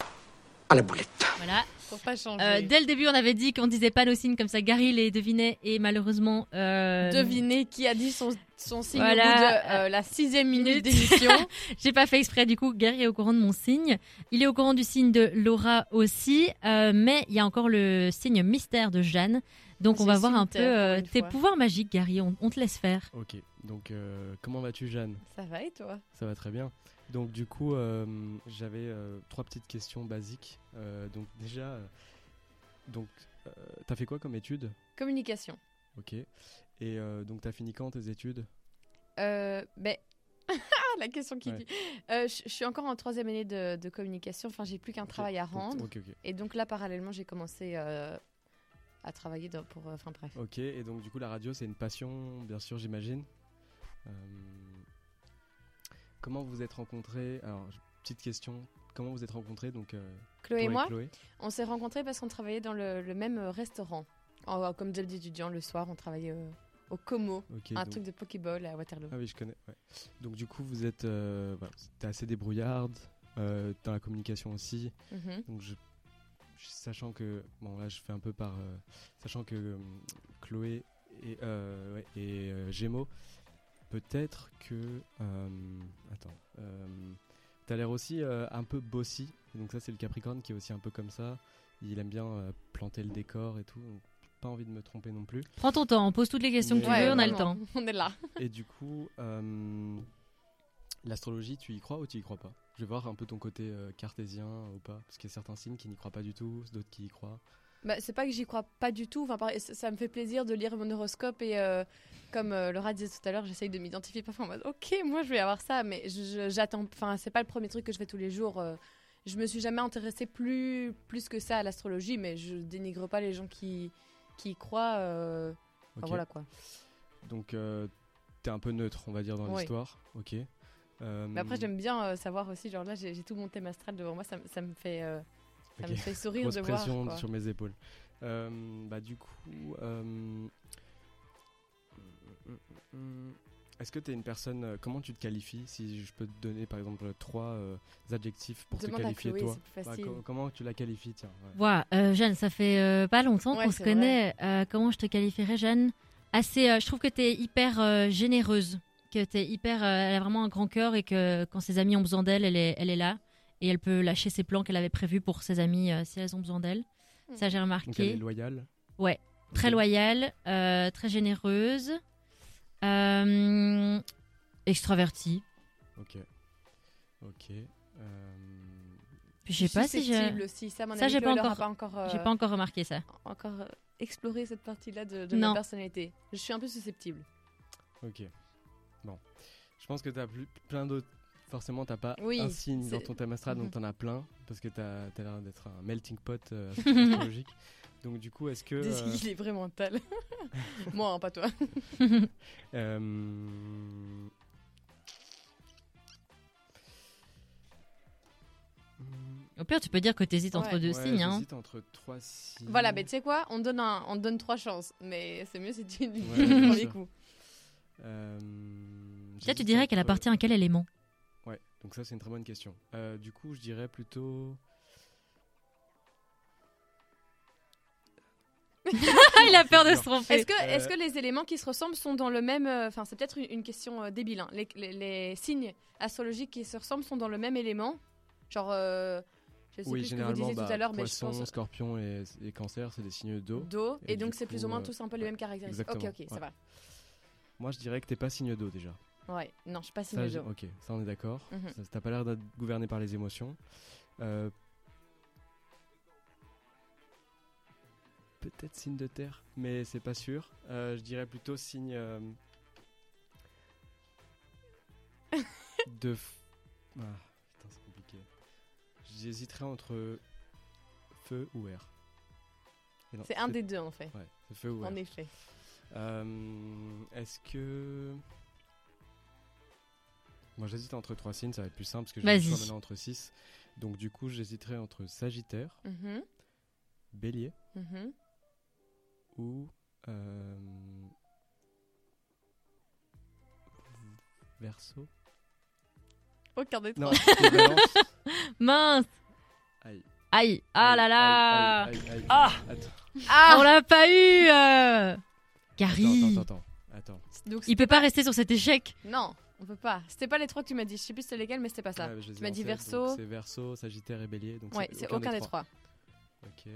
À la boulette. Voilà. Faut pas changer. Euh, dès le début, on avait dit qu'on disait pas nos signes comme ça. Gary les devinait et malheureusement. euh, Deviner qui a dit son, son signe Voilà. au bout de euh, la sixième minute d'émission. J'ai pas fait exprès, du coup, Gary est au courant de mon signe. Il est au courant du signe de Laura aussi, euh, mais il y a encore le signe mystère de Jeanne. Donc Ah, on va voir un peu euh, pour tes fois. pouvoirs magiques, Gary. On, on te laisse faire. Ok, donc euh, comment vas-tu Jeanne? Ça va et toi? Ça va très bien. Donc du coup, euh, j'avais euh, trois petites questions basiques. Donc déjà, donc t'as fait quoi comme études Communication. Ok. Et donc t'as fini quand tes études? Euh, ben, la question qui Ouais. dit. Euh, je suis encore en troisième année de, de communication. Enfin, j'ai plus qu'un travail à rendre. Et donc là, parallèlement, j'ai commencé euh, à travailler dans- pour. Enfin bref. Ok, et donc du coup la radio c'est une passion, bien sûr j'imagine? Euh, comment vous êtes rencontrés Alors petite question, comment vous êtes rencontrés donc euh, Chloé et moi, Chloé on s'est rencontrés parce qu'on travaillait dans le, le même euh, restaurant. En- comme job d'étudiant, le soir, on travaillait euh, au Como, un donc- truc de Pokéball à Waterloo. Ah oui, je connais. ouais. Donc du coup, vous êtes, euh, voilà, t'es assez débrouillarde dans la communication aussi. Mhm. Donc je, sachant que bon là, je fais un peu par, sachant que Chloé et, ouais, et Gémeaux, peut-être que, euh, attends, euh, t'as l'air aussi euh, un peu bossy. Donc ça, c'est le Capricorne qui est aussi un peu comme ça. Il aime bien euh, planter le décor et tout. Donc, pas envie de me tromper non plus. Prends ton temps, pose toutes les questions que tu veux, on a le temps. On est là. Et du coup, euh, l'astrologie, tu y crois ou tu y crois pas? Je vais voir un peu ton côté euh, cartésien ou pas, parce qu'il y a certains signes qui n'y croient pas du tout, d'autres qui y croient. Bah, c'est pas que j'y crois pas du tout. Enfin, pareil, ça, ça me fait plaisir de lire mon horoscope et euh, comme euh, Laura disait tout à l'heure, j'essaye de m'identifier parfois en mode OK, moi je vais avoir ça, mais j'attends. Enfin, c'est pas le premier truc que je fais tous les jours. euh, je me suis jamais intéressée plus plus que ça à l'astrologie, mais je dénigre pas les gens qui qui y croient. euh, enfin, voilà quoi. Donc, t'es un peu neutre, on va dire, dans Oui. l'histoire. Ok. Mais après, j'aime bien savoir aussi. Genre là, j'ai tout mon thème astral devant moi. Ça, me- ça me fait ça ok. me fait sourire Grosse de voir. pression quoi. sur mes épaules. Euh, bah, du coup, euh, est-ce que tu es une personne. euh, Comment tu te qualifies Si je peux te donner par exemple trois euh, adjectifs pour Demande te à qualifier Chloé, toi? Bah, co- comment tu la qualifies Tiens. ouais. Voilà, euh, Jeanne, ça fait euh, pas longtemps Ouais, qu'on se connaît. Euh, comment je te qualifierais, Jeanne? Assez, euh, je trouve que tu es hyper euh, généreuse, que es hyper. euh, elle a vraiment un grand cœur et que quand ses amis ont besoin d'elle, elle est, elle est là. Et elle peut lâcher ses plans qu'elle avait prévus pour ses amis euh, si elles ont besoin d'elle. Ça, j'ai Donc elle est remarqué. loyale Ouais, très loyale, euh, très généreuse, euh, extravertie. Ok. Ok. Euh, Puis je sais pas si j'ai. aussi. Ça, à mon Ça, avis, j'ai pas encore- pas encore. euh, J'ai pas encore remarqué ça. encore euh, explorer cette partie-là de, de ma personnalité. Je suis un peu susceptible. Ok. Bon. Je pense que tu as plein d'autres. Forcément, t'as pas Oui, un signe dans ton thème astral, Mhm. donc t'en as plein, parce que t'as as, l'air d'être un melting pot euh, astrologique. donc du coup, est-ce que... euh, Il est vraiment mental. Moi, hein, pas toi. euh, Au pire, tu peux dire que tu hésites entre deux ouais, signes. Hein. entre trois signes. Voilà, mais tu sais quoi on te, donne un, on donne trois chances. Mais c'est mieux si tu dis Ouais, premier coup. Euh, Là, tu dirais qu'elle appartient à quel élément? Donc ça c'est une très bonne question. Euh, du coup, je dirais plutôt... Il a peur de se tromper. Est-ce que, Euh, est-ce que les éléments qui se ressemblent sont dans le même. euh, Enfin, c'est peut-être une, une question euh, débile. hein. Les, les- les signes astrologiques qui se ressemblent sont dans le même élément? Genre, euh, je sais Oui, plus ce que vous généralement, disiez tout bah, à l'heure, mais je poisson, pense scorpion et, et cancer, c'est des signes d'eau. d'eau. Et, Et donc, c'est plus ou moins euh, tous un peu les mêmes caractéristiques. Ok, exactement, ok, ça ouais. va. Moi, je dirais que t'es pas signe d'eau déjà. Ouais, non, je suis pas Ça, j'ai- d'eau. ok, ça on est d'accord. Mhm. Ça- T'as pas l'air d'être gouverné par les émotions. Euh, Peut-être signe de terre, mais c'est pas sûr. Euh, je dirais plutôt signe euh, de. f- Ah, putain, c'est compliqué. J'hésiterais entre feu ou air. C'est un des deux en fait, Ouais, c'est feu ou air. en effet. Est-ce que. Moi j'hésite entre trois signes, ça va être plus simple parce que j'ai le maintenant entre 6. Donc du coup j'hésiterais entre Sagittaire, Mhm, Bélier mhm. ou. euh, Verseau Aucun des trois. Mince Aïe. Aïe Ah Aïe, là là aïe, aïe, aïe. Ah Attends, On l'a pas eu euh. Gary attends, attends, attends. Donc, Il peut pas rester sur cet échec Non, on peut pas. C'était pas les trois que tu m'as dit. Je sais plus c'était lesquels, mais c'était pas ça. Ouais, les ai Tu m'as dit Verseau. C'est Verseau, Sagittaire et Bélier. Donc ouais, c'est aucun des trois.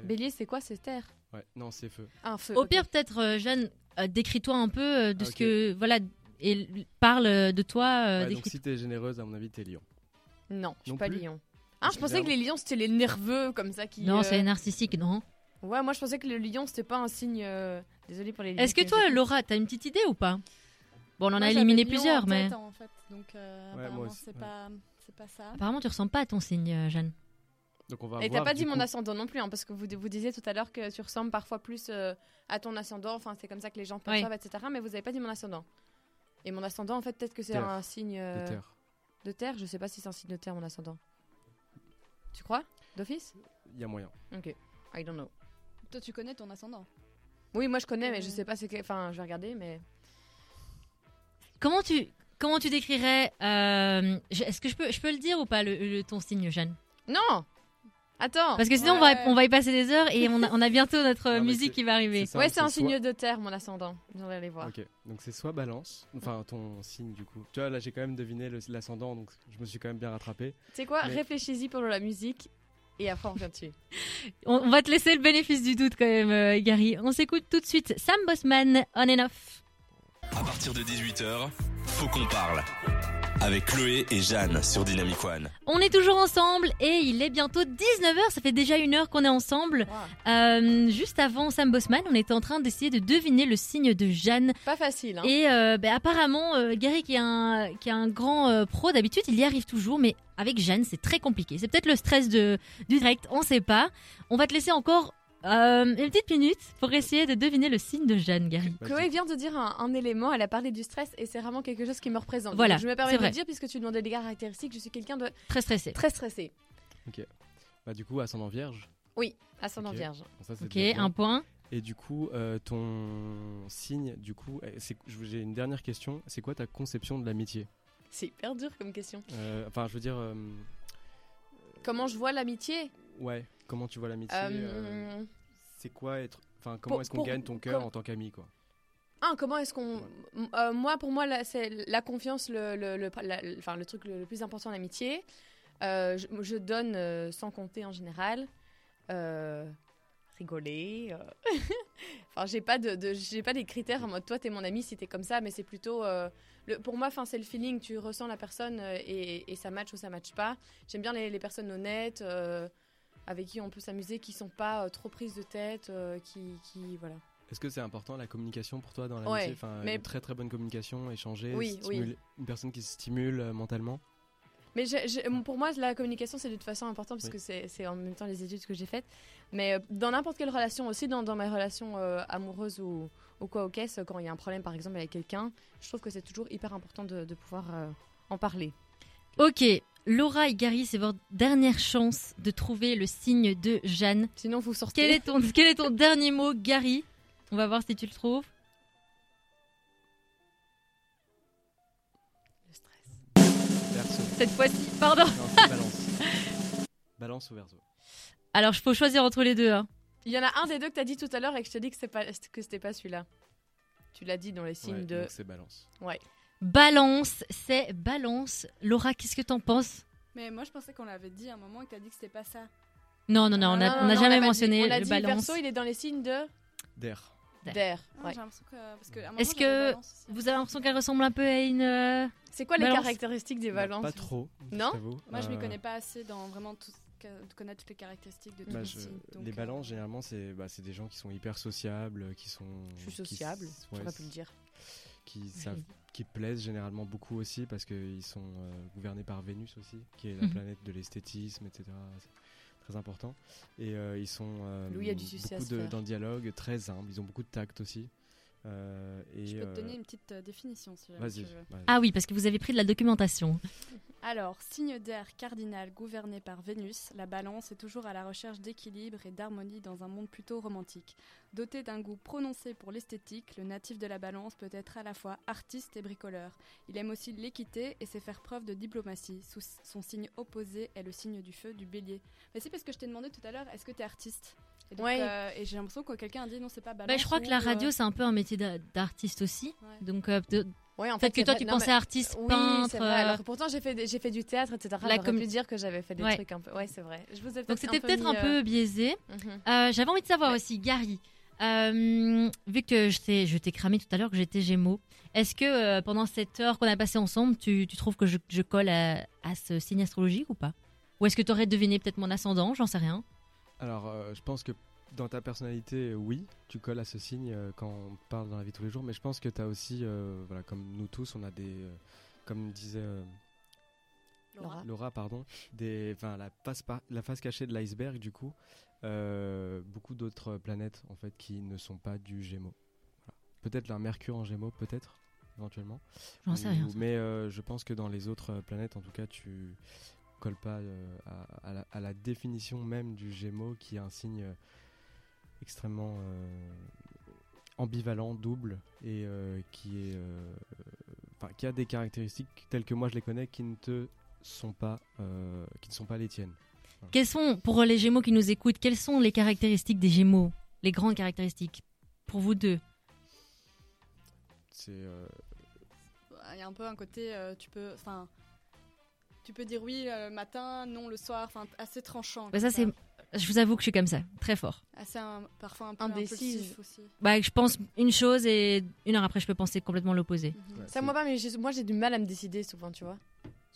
Bélier, c'est quoi? C'est terre? Ouais, non, c'est feu. Un feu. Au pire, peut-être, euh, Jeanne, euh, décris-toi un peu euh, de Ah, ce que. Voilà, et parle euh, de toi. euh, Ouais, donc si t'es généreuse, à mon avis, t'es lion. Non, je suis Non pas lion. Ah, je pensais que les lions c'était les nerveux comme ça qui. Non, euh, c'est narcissique, non? Ouais, moi je pensais que le lion c'était pas un signe. euh, Désolée pour les lions. Est-ce que toi. Laura, t'as une petite idée ou pas? Bon, on en Moi, a éliminé plusieurs, en mais. tête, en fait, donc euh, Ouais, apparemment c'est ouais. pas ça. Apparemment, tu ressembles pas à ton signe, euh, Jeanne. Donc on va Et t'as pas dit mon ascendant non plus, hein, parce que vous, vous disiez tout à l'heure que tu ressembles parfois plus euh, à ton ascendant, enfin c'est comme ça que les gens perçoivent, etc. Mais vous avez pas dit mon ascendant. Et mon ascendant, en fait, peut-être que c'est un signe de terre. de terre. Je sais pas si c'est un signe de terre, mon ascendant. Tu crois D'office? Il y a moyen. Ok. I don't know. Toi tu connais ton ascendant? Oui, moi je connais, mais je sais pas c'est que. Enfin, je vais regarder, mais. Comment tu. Comment tu décrirais euh, Est-ce que je peux, je peux le dire ou pas, le, le- ton signe, Jeanne? Non Attends Parce que sinon, on, va, on va y passer des heures et on a, on a bientôt notre Non, musique qui va arriver. ça. Ouais, c'est un signe de terre, mon ascendant. J'aimerais aller voir. Ok, donc c'est soit balance, enfin ton signe du coup. Tu vois, là j'ai quand même deviné l'ascendant, donc je me suis quand même bien rattrapé. Tu sais quoi? Mais- Réfléchis-y pendant la musique et après on revient dessus. On, on va te laisser le bénéfice du doute quand même, euh, Gary. On s'écoute tout de suite Sam Bossman, On and Off. À partir de 18h, faut qu'on parle. Avec Chloé et Jeanne sur Dynamic One. On est toujours ensemble et il est bientôt 19h, ça fait déjà une heure qu'on est ensemble. Euh, juste avant Sam Bossman, on était en train d'essayer de deviner le signe de Jeanne. Pas facile, hein Et euh, ben, apparemment, euh, Gary qui est un, qui est un grand euh, pro, d'habitude il y arrive toujours, mais avec Jeanne c'est très compliqué. C'est peut-être le stress de, du direct, on sait pas. On va te laisser encore euh, une petite minute pour essayer de deviner le signe de Jeanne, Gary. Chloé vient de dire un, un élément, elle a parlé du stress et c'est vraiment quelque chose qui me représente. Voilà, Donc, je me permets de le vrai. dire puisque tu demandais des caractéristiques, je suis quelqu'un de Très stressé. très stressé. Bah du coup, ascendant vierge. Oui, ascendant Ok. vierge. Bon, ça, c'est Ok, un point. Et du coup, euh, ton signe, du coup, eh, c'est- j'ai une dernière question. C'est quoi ta conception de l'amitié? C'est hyper dur comme question. Euh, Enfin, je veux dire, euh, Comment je vois l'amitié? Ouais, comment tu vois l'amitié euh, Euh, C'est quoi être. Enfin, comment est-ce qu'on pour- gagne ton cœur en tant qu'ami, quoi? Ah, comment est-ce qu'on. Euh, moi, pour moi, c'est la confiance, le, le, le- la- le- enfin, le truc le, plus important en amitié. Euh, je, je donne euh, sans compter en général. Rigoler. enfin, j'ai pas, de, de- j'ai pas des critères en mode toi, t'es mon ami si t'es comme ça, mais c'est plutôt. pour moi, c'est le feeling. Tu ressens la personne et, et ça match ou ça match pas. J'aime bien les, les personnes honnêtes. Avec qui on peut s'amuser, qui sont pas euh, trop prises de tête, euh, qui, qui voilà. Est-ce que c'est important la communication pour toi dans Ouais, l'amitié Enfin, mais- une très très bonne communication, échanger, Oui, oui. une personne qui se stimule euh, mentalement? Mais pour moi, la communication, c'est de toute façon important parce Oui. que c'est en même temps les études que j'ai faites. Mais dans n'importe quelle relation, aussi dans, dans mes relations euh, amoureuses ou, ou quoi au caisse, quand il y a un problème par exemple avec quelqu'un, je trouve que c'est toujours hyper important de, de pouvoir euh, en parler. Ok, Laura et Gary, c'est votre dernière chance de trouver le signe de Jeanne. Sinon, vous sortez. Quel est ton, quel est ton dernier mot, Gary? On va voir si tu le trouves. Le stress. Verseau. Cette fois-ci, pardon. Non, balance. balance ou verso? Alors, il faut choisir entre les deux. hein. Il y en a un des deux que tu as dit tout à l'heure et que je te dis que c'est pas que c'était pas celui-là. Tu l'as dit dans les signes Ouais, de. c'est balance. Balance, c'est balance. Laura, qu'est-ce que t'en penses? Mais moi, je pensais qu'on l'avait dit à un moment et que t'as dit que c'était pas ça. Non, non, non, on Non, n'a non, non, jamais on pas mentionné dit- On a le dit balance. perso, il est dans les signes de D'air. D'air. Ah, ouais. Est-ce que balance. Vous avez l'impression qu'elle ressemble un peu à une. euh, C'est quoi les Balance. caractéristiques des Bah, balances Pas trop. je Non. Moi, je m'y Euh, connais pas assez dans vraiment tout de connaître toutes les caractéristiques de tous bah, les je- signes. donc, les euh, balances, généralement, c'est bah, c'est des gens qui sont hyper sociables, qui sont. Je suis qui sociable, j'aurais ouais, pu le dire. Qui, savent, qui plaisent généralement beaucoup aussi parce qu'ils sont euh, gouvernés par Vénus aussi, qui est la Mhm. planète de l'esthétisme, etc. C'est très important. Et euh, ils sont euh, Louis a du succès à beaucoup de- dans le dialogue, très humbles. Ils ont beaucoup de tact aussi. Euh, et, Je peux te euh, donner une petite euh, définition si jamais Vas-y. tu veux. vas-y. Ah oui, parce que vous avez pris de la documentation. Alors, signe d'air cardinal gouverné par Vénus, la balance est toujours à la recherche d'équilibre et d'harmonie dans un monde plutôt romantique. Doté d'un goût prononcé pour l'esthétique, le natif de la balance peut être à la fois artiste et bricoleur. Il aime aussi l'équité et sait faire preuve de diplomatie. Sous- Son signe opposé est le signe du feu du bélier. Mais c'est parce que je t'ai demandé tout à l'heure, est-ce que tu es artiste? Et, donc, Ouais. euh, et j'ai l'impression que quelqu'un a dit non, c'est pas balance. Bah, je crois que la ou, euh, radio, c'est un peu un métier d'a- d'artiste aussi. ouais. Donc, euh, Ouais, en peut-être que toi, vrai. tu Non, pensais mais- artiste, Oui, peintre. vrai. Alors, pourtant, j'ai fait, des- j'ai fait du théâtre, etc. La com- pu dire que j'avais fait des Ouais. trucs un peu. Ouais, c'est vrai. Je vous ai Donc, peut-être c'était peu peut-être un peu biaisé. mhm. Euh, J'avais envie de savoir Ouais. aussi, Gary, euh, vu que je t'ai je t'ai cramé tout à l'heure que j'étais Gémeaux, est-ce que euh, pendant cette heure qu'on a passée ensemble, tu, tu trouves que je, je colle à, à ce signe astrologique ou pas? Ou est-ce que tu aurais deviné peut-être mon ascendant? J'en sais rien. Alors, euh, je pense que dans ta personnalité, oui, tu colles à ce signe euh, quand on parle dans la vie de tous les jours, mais je pense que tu as aussi, euh, voilà, comme nous tous, on a des, comme disait Laura. Laura, pardon, des, la face, par- la face cachée de l'iceberg, du coup, beaucoup d'autres planètes, en fait, qui ne sont pas du Gémeaux. Voilà. Peut-être la Mercure en Gémeaux, peut-être, éventuellement. J'en sais rien. Mais je pense que dans les autres planètes, en tout cas, tu colles pas euh, à, à la, à la définition même du Gémeaux, qui est un signe euh, extrêmement euh, ambivalent, double, et euh, qui est, euh, enfin, qui a des caractéristiques telles que moi je les connais, qui ne te sont pas, euh, qui ne sont pas les tiennes. Quelles sont, pour les Gémeaux qui nous écoutent, quelles sont les caractéristiques des Gémeaux? Les grandes caractéristiques Pour vous deux. C'est euh, Il y a un peu un côté, euh, tu peux, enfin, tu peux dire oui le matin, non le soir, enfin assez tranchant. Bah, Ça, c'est. Je vous avoue que je suis comme ça, très fort. assez un- parfois un peu Indécise. impulsif aussi. Bah, je pense une chose et une heure après, je peux penser complètement l'opposé. Mhm. ouais, Ça, moi pas, mais j'ai- moi j'ai du mal à me décider souvent, tu vois.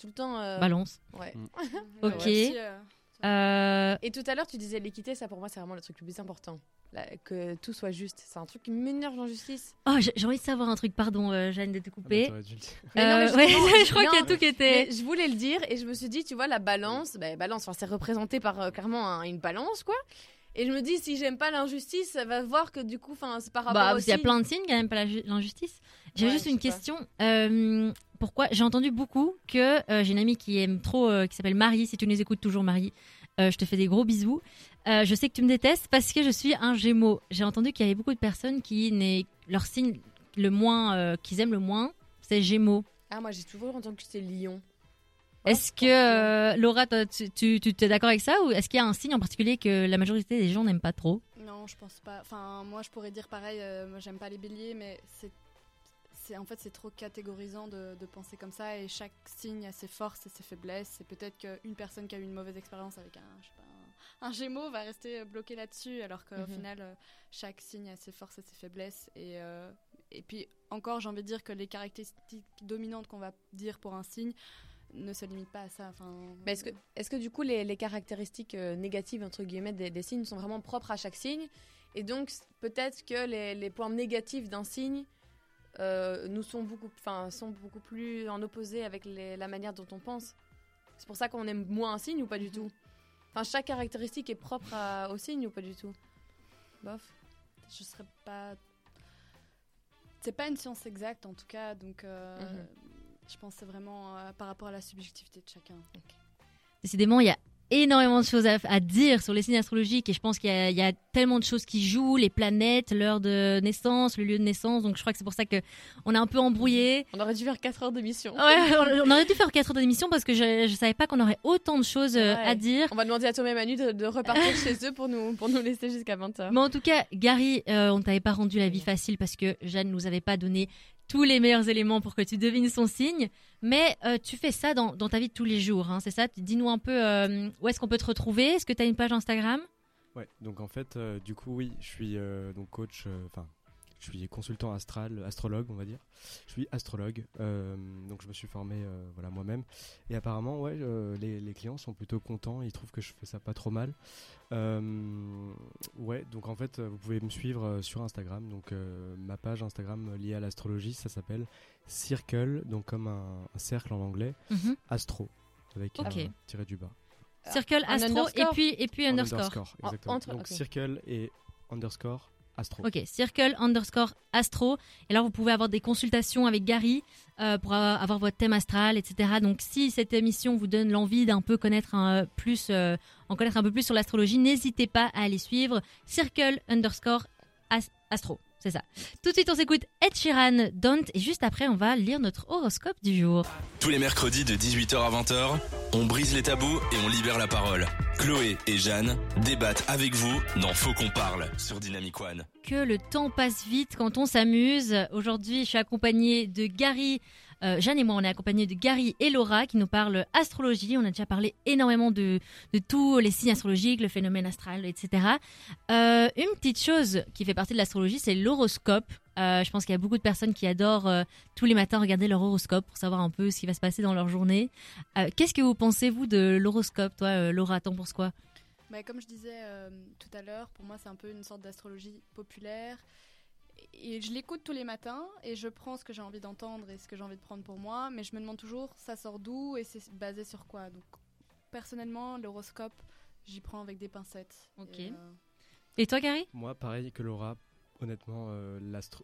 Tout le temps. euh, Balance. Ouais. Mhm. Ok. Ouais, aussi, euh, Euh, Et tout à l'heure, tu disais l'équité, ça pour moi, c'est vraiment le truc le plus important. Là, que tout soit juste. C'est un truc qui m'énerve l'injustice. Oh, j'ai envie de savoir un truc, pardon, euh, Jeanne, de te Ah, bah, couper. non, Euh, ouais, je crois qu'il y a tout qui était. Mais je voulais le dire et je me suis dit, tu vois, la balance, bah, balance, enfin, c'est représenté par euh, clairement un- une balance, quoi. Et je me dis, si j'aime pas l'injustice, ça va voir que du coup, enfin, c'est par rapport Bah, aussi. il y a plein de signes quand même, pas l'injustice. J'ai Ouais, juste une question. Euh, pourquoi J'ai entendu beaucoup que euh, j'ai une amie qui aime trop, euh, qui s'appelle Marie. Si tu nous écoutes toujours, Marie, euh, je te fais des gros bisous. Euh, je sais que tu me détestes parce que je suis un Gémeaux. J'ai entendu qu'il y avait beaucoup de personnes qui n'est leur signe le moins euh, qu'ils aiment le moins, c'est Gémeaux. Ah, moi, j'ai toujours entendu que c'était lion. Est-ce que euh, Laura, toi, tu, tu, tu es d'accord avec ça ou est-ce qu'il y a un signe en particulier que la majorité des gens n'aiment pas trop? Non, je pense pas. Enfin, moi, je pourrais dire pareil. moi, j'aime pas les béliers, mais c'est, c'est en fait, c'est trop catégorisant de, de penser comme ça. Et chaque signe a ses forces et ses faiblesses. Et peut-être qu'une personne qui a eu une mauvaise expérience avec un, je sais pas, un, un Gémeaux va rester bloqué là-dessus, alors qu'au Mhm. final, euh, chaque signe a ses forces et ses faiblesses. Et euh, et puis encore, j'ai envie de dire que les caractéristiques dominantes qu'on va dire pour un signe ne se limitent pas à ça. Enfin, Mais est-ce que, est-ce que du coup, les, les caractéristiques euh, négatives, entre guillemets, des, des signes sont vraiment propres à chaque signe? Et donc, peut-être que les, les points négatifs d'un signe euh, nous sont beaucoup, enfin, sont beaucoup plus en opposé avec les- la manière dont on pense. C'est pour ça qu'on aime moins un signe ou pas du Mhm. tout? Enfin, chaque caractéristique est propre à- au signe ou pas du tout? Bof. je serais pas. C'est pas une science exacte en tout cas, donc euh, Mhm. je pense que c'est vraiment euh, par rapport à la subjectivité de chacun. Décidément, il y a énormément de choses à, à dire sur les signes astrologiques et je pense qu'il y, a- y a tellement de choses qui jouent, les planètes, l'heure de naissance, le lieu de naissance. Donc je crois que c'est pour ça que on est un peu embrouillé. On aurait dû faire 4 heures d'émission. Ouais, on on aurait dû faire 4 heures d'émission parce que je, je savais pas qu'on aurait autant de choses euh, Ouais. à dire. On va demander à Thomas et Manu de, de repartir chez eux pour nous, pour nous laisser jusqu'à 20h. Mais en tout cas, Gary, euh, on t'avait pas rendu la vie facile parce que Jeanne nous avait pas donné tous les meilleurs éléments pour que tu devines son signe. Mais euh, tu fais ça dans, ta vie de tous les jours, hein, c'est ça? Dis-nous un peu euh, où est-ce qu'on peut te retrouver? Est-ce que tu as une page Instagram? Ouais, donc en fait, euh, du coup, oui, je suis donc coach, enfin, je suis consultant astral, astrologue, on va dire. Je suis astrologue, euh, donc je me suis formé, euh, voilà, moi-même. Et apparemment, ouais, euh, les, les clients sont plutôt contents, ils trouvent que je fais ça pas trop mal. Euh, ouais, donc en fait, vous pouvez me suivre euh, sur Instagram. Donc euh, ma page Instagram liée à l'astrologie, ça s'appelle Circle, donc comme un, un cercle en anglais, Mhm. Astro, avec Ok. un tiré du bas. Circle Astro et underscore puis, et puis underscore. En- exactement. entre- donc. Circle et underscore Astro. Ok, Circle underscore Astro. Et là, vous pouvez avoir des consultations avec Gary euh, pour avoir votre thème astral, etc. Donc, si cette émission vous donne l'envie d'un peu connaître un plus, euh, en connaître un peu plus sur l'astrologie, n'hésitez pas à aller suivre Circle underscore As- Astro. C'est ça. Tout de suite, on s'écoute Ed Sheeran, Don't, et juste après, on va lire notre horoscope du jour. Tous les mercredis de 18h à 20h, on brise les tabous et on libère la parole. Chloé et Jeanne débattent avec vous dans Faut qu'on parle sur Dynamic One. que le temps passe vite quand on s'amuse. Aujourd'hui, je suis accompagnée de Gary. Euh, Jeanne et moi, on est accompagnés de Gary et Laura qui nous parlent astrologie. On a déjà parlé énormément de, tous les signes astrologiques, le phénomène astral, etc. Euh, une petite chose qui fait partie de l'astrologie, c'est l'horoscope. Euh, je pense qu'il y a beaucoup de personnes qui adorent euh, tous les matins regarder leur horoscope pour savoir un peu ce qui va se passer dans leur journée. Qu'est-ce que vous pensez, vous, de l'horoscope Toi, Laura, t'en penses quoi? Bah, comme je disais tout à l'heure, pour moi c'est un peu une sorte d'astrologie populaire. Et je l'écoute tous les matins et je prends ce que j'ai envie d'entendre et ce que j'ai envie de prendre pour moi, mais je me demande toujours ça sort d'où et c'est basé sur quoi? Donc personnellement, l'horoscope, j'y prends avec des pincettes. Ok. Et, euh, Et toi, Gary? Moi, pareil que Laura, honnêtement, euh,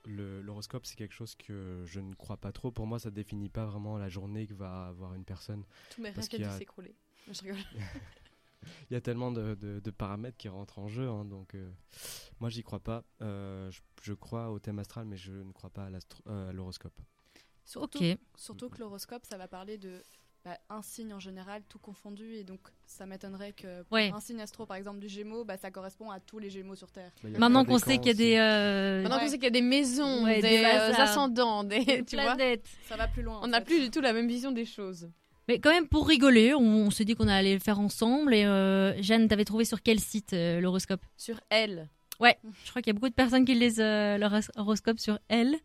l'horoscope, c'est quelque chose que je ne crois pas trop. Pour moi, ça définit pas vraiment la journée que va avoir une personne. Tous mes rêves viennent y de a- s'écrouler. Je rigole. Il y a tellement de, de- de paramètres qui rentrent en jeu, hein, donc euh, moi, j'y crois pas. Euh, je, je crois au thème astral, mais je ne crois pas à euh, l'horoscope. surtout, Ok. surtout que l'horoscope, ça va parler de bah, un signe en général, tout confondu, et donc ça m'étonnerait que pour Ouais. un signe astro, par exemple du Gémeaux, bah, ça correspond à tous les Gémeaux sur Terre. Bah, Maintenant qu'on sait qu'il y a des... euh, Maintenant Ouais. qu'on sait qu'il y a des maisons, Ouais, des, des euh, ascendants, des, tu vois, planètes. Ça va plus loin. on n'a plus du tout la même vision des choses. Mais quand même, pour rigoler, on, on s'est dit qu'on allait le faire ensemble. Et euh, Jeanne, t'avais trouvé sur quel site euh, l'horoscope? Sur elle. Je crois qu'il y a beaucoup de personnes qui lisent euh, leur horoscope sur elle.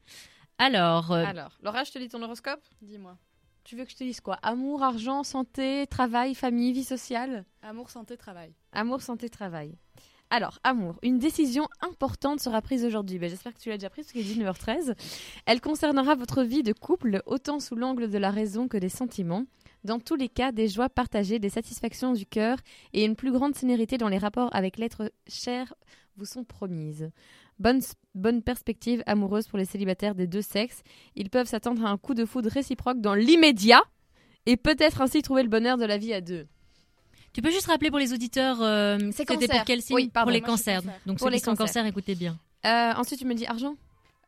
Alors, euh, Alors, Laura, je te lis ton horoscope? Dis-moi. Tu veux que je te dise quoi? Amour, argent, santé, travail, famille, vie sociale? Amour, santé, travail. Amour, santé, travail. Alors, amour, une décision importante sera prise aujourd'hui. Ben, J'espère que tu l'as déjà prise parce qu'il est 19h13. Elle concernera votre vie de couple, autant sous l'angle de la raison que des sentiments. Dans tous les cas, des joies partagées, des satisfactions du cœur et une plus grande sénérité dans les rapports avec l'être cher vous sont promises. Bonne, bonne perspective amoureuse pour les célibataires des deux sexes. Ils peuvent s'attendre à un coup de foudre réciproque dans l'immédiat et peut-être ainsi trouver le bonheur de la vie à deux. tu peux juste rappeler pour les auditeurs, euh, C'est c'était pour quel signe Oui, pardon, Pour les cancers. cancer. Donc Pour ceux les qui sont cancers. cancers, écoutez bien. Euh, ensuite, tu me dis argent?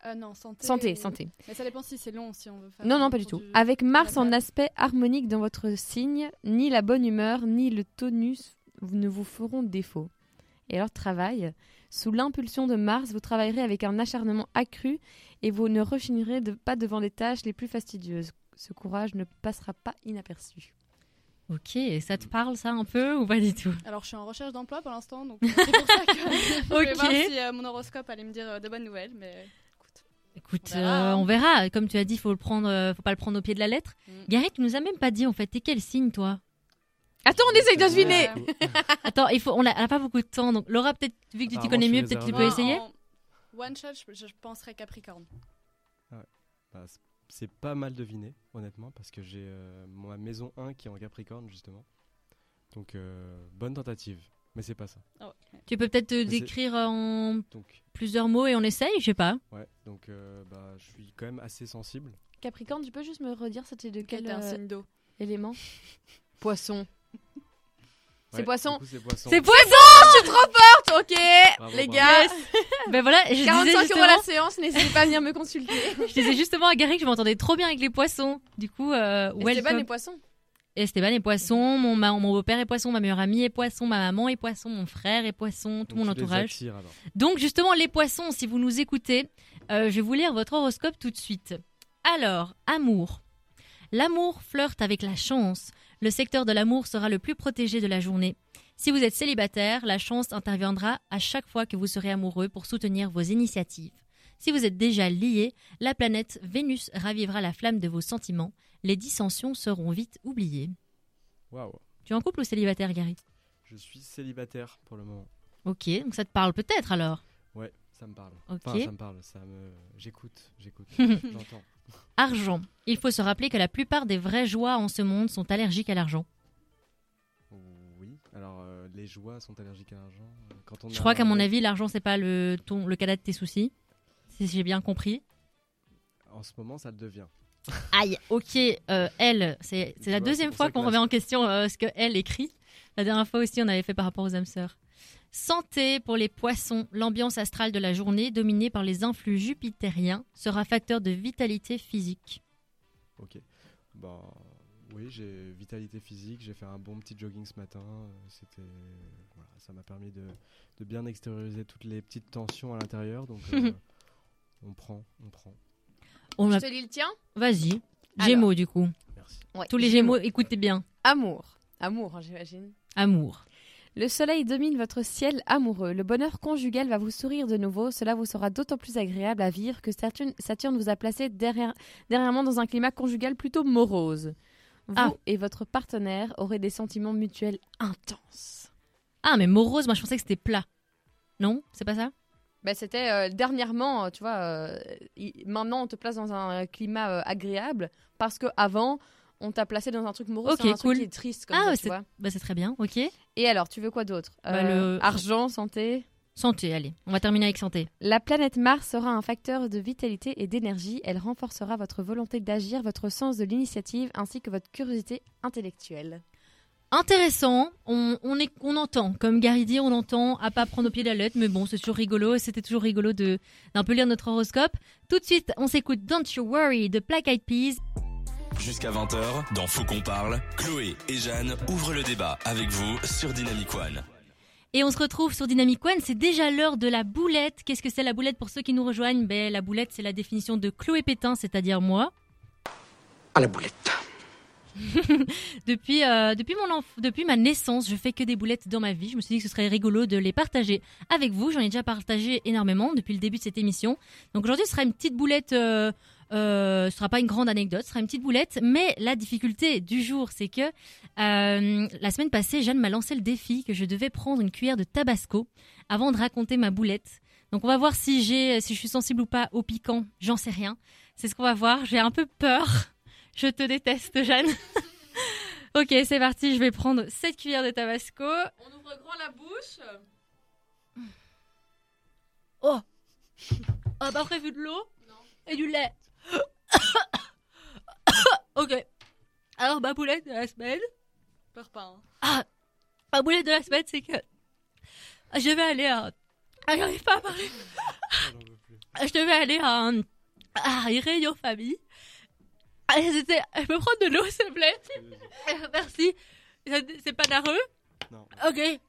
Euh, non, santé. Santé, santé. Mais ça dépend si c'est long, si on veut faire. Non, non, pas du tout. Avec Mars en aspect harmonique dans votre signe, ni la bonne humeur, ni le tonus ne vous feront défaut. Et alors, travail. Sous l'impulsion de Mars, vous travaillerez avec un acharnement accru et vous ne rechignerez de- pas devant les tâches les plus fastidieuses. Ce courage ne passera pas inaperçu. Ok, ça te parle ça un peu ou pas du tout? Alors, je suis en recherche d'emploi pour l'instant, donc c'est pour ça que je vais Ok. voir si euh, mon horoscope allait me dire euh, de bonnes nouvelles. Mais écoute, On verra, euh, hein. on verra. Comme tu as dit, faut le prendre, euh, faut pas le prendre au pied de la lettre. Mm. Gary, tu nous as même pas dit en fait. T'es quel signe toi? Attends, on essaye de deviner Euh, Attends, il faut, on a, on a pas beaucoup de temps. Donc Laura, peut-être vu que tu t'y Apparemment, connais mieux, peut-être tu peux essayer. en One shot, je, je penserais Capricorne. Bah, c'est pas mal deviné, honnêtement, parce que j'ai euh, ma maison 1 qui est en Capricorne, justement. Donc, euh, bonne tentative. Mais c'est pas ça. Tu peux peut-être te décrire en Donc, plusieurs mots et on essaye, je sais pas. ouais, donc euh, bah, je suis quand même assez sensible. Capricorne, tu peux juste me redire c'était de Quel euh, signe d'eau? élément? Poisson. C'est Ouais, poisson. C'est poisson. Poisson Ok, Bravo, les bravo. gars, Ben voilà, je disais, 45 euros justement, la séance, n'hésitez pas à venir me consulter. je disais justement à Gary que je m'entendais trop bien avec les poissons. Du coup, euh, Esteban welcome. et poisson. Esteban est poisson, mon, ma- mon beau-père est poisson, ma meilleure amie est poisson, ma maman est poisson, mon frère est poisson, tout Donc, mon entourage. attires. Donc justement, les poissons, si vous nous écoutez, euh, je vais vous lire votre horoscope tout de suite. Alors, amour. L'amour flirte avec la chance. Le secteur de l'amour sera le plus protégé de la journée. Si vous êtes célibataire, la chance interviendra à chaque fois que vous serez amoureux pour soutenir vos initiatives. Si vous êtes déjà lié, la planète Vénus ravivera la flamme de vos sentiments. Les dissensions seront vite oubliées. Waouh. Tu es en couple ou célibataire, Gary? Je suis célibataire pour le moment. Ok, donc ça te parle peut-être alors? Ouais, ça me parle. Ok. Enfin, ça me parle. Ça me. J'écoute. J'écoute. J'entends. Argent. Il faut se rappeler que la plupart des vraies joies en ce monde sont allergiques à l'argent. Oui. Alors, euh, les joies sont allergiques à l'argent. euh, Quand on Je a crois qu'à mon avis, l'argent, c'est pas le, ton, le cadet de tes soucis. Si j'ai bien compris. En ce moment, ça le devient. Aïe, ok, euh, elle, c'est la deuxième fois qu'on remet en question euh, ce que elle écrit. La dernière fois aussi, on avait fait par rapport aux âmes sœurs. Santé pour les poissons. L'ambiance astrale de la journée, dominée par les influx jupitériens, sera facteur de vitalité physique. Ok. Bah, oui, j'ai vitalité physique. J'ai fait un bon petit jogging ce matin. euh, C'était, voilà, ça m'a permis de, de bien extérioriser toutes les petites tensions à l'intérieur. Donc, euh, on prend, on prend. On Je a- te lis le tien Vas-y. Gémeaux, du coup. Merci. Ouais, Tous les Gémeaux, écoutez bien. Amour. Amour, hein, j'imagine. Amour. Le soleil domine votre ciel amoureux. Le bonheur conjugal va vous sourire de nouveau. Cela vous sera d'autant plus agréable à vivre que Saturne, Saturne vous a placé derrière, dernièrement dans un climat conjugal plutôt morose. Vous Ah. et votre partenaire aurez des sentiments mutuels intenses. Ah, mais morose, moi je pensais que c'était plat. Non? C'est pas ça? Bah, C'était euh, dernièrement, euh, tu vois, euh, maintenant on te place dans un climat euh, agréable parce que avant on t'a placé dans un truc morose, Ok, un truc qui est triste comme Ah, ça, tu c'est- vois. Bah, c'est très bien, ok. Et alors, tu veux quoi d'autre? Bah, Euh, le- Argent, santé? Santé, allez. On va terminer avec santé. La planète Mars sera un facteur de vitalité et d'énergie. Elle renforcera votre volonté d'agir, votre sens de l'initiative ainsi que votre curiosité intellectuelle. Intéressant, on, on, est, on entend, comme Gary dit, on entend à pas prendre au pied de la lettre, mais bon, c'est toujours rigolo, c'était toujours rigolo de d'un peu lire notre horoscope. Tout de suite, on s'écoute Don't You Worry de Black Eyed Peas. Jusqu'à 20h, dans Faut qu'on parle, Chloé et Jeanne ouvrent le débat avec vous sur Dynamic One. Et on se retrouve sur Dynamic One, c'est déjà l'heure de la boulette. Qu'est-ce que c'est la boulette pour ceux qui nous rejoignent? Ben, La boulette, c'est la définition de Chloé Pétain, c'est-à-dire moi. à la boulette. Depuis, euh, depuis, mon depuis ma naissance, je fais que des boulettes dans ma vie. Je me suis dit que ce serait rigolo de les partager avec vous. J'en ai déjà partagé énormément depuis le début de cette émission. Donc aujourd'hui, ce sera une petite boulette. Euh, euh, ce sera pas une grande anecdote, ce sera une petite boulette. Mais la difficulté du jour, c'est que euh, la semaine passée, Jeanne m'a lancé le défi que je devais prendre une cuillère de tabasco avant de raconter ma boulette. Donc on va voir si j'ai, si je suis sensible ou pas au piquant. J'en sais rien. C'est ce qu'on va voir. J'ai un peu peur. Je te déteste, Jeanne. ok, c'est parti. Je vais prendre cette cuillère de tabasco. On ouvre grand la bouche. Oh On a pas prévu de l'eau Et du lait. ok. Alors, ma boulette de la semaine. Peur pas. hein. Ma boulette de la semaine, c'est que je vais aller à. Ah, j'arrive pas à parler. Je devais aller à, un- à une réunion famille. Ah, c'était- Je peux prendre de l'eau, s'il te plaît. Merci. C'est pas narreux Non. Ok.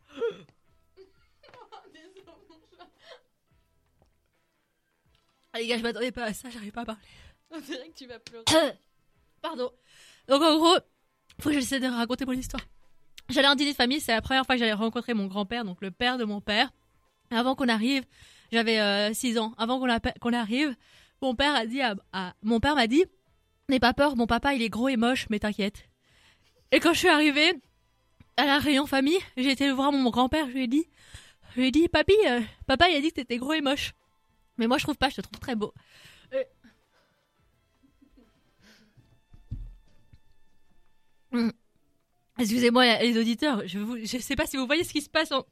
Ah, les gars, je m'attendais pas à ça, j'arrive pas à parler. On dirait que tu vas pleurer. Pardon. Donc en gros, faut que j'essaie de raconter mon histoire. J'allais un dîner de famille, c'est la première fois que j'allais rencontrer mon grand-père, donc le père de mon père. Et avant qu'on arrive, j'avais 6 ans. Avant qu'on arrive, mon père a dit à, à- mon père m'a dit "N'aie pas peur, mon papa il est gros et moche, mais t'inquiète." Et quand je suis arrivée à la réunion famille, j'ai été voir mon grand-père, je lui ai dit je lui ai dit "Papy, euh, papa il a dit que t'étais gros et moche." Mais moi je trouve pas, je te trouve très beau. Euh, Hmm. Excusez-moi les auditeurs, je vous, je sais pas si vous voyez ce qui se passe en,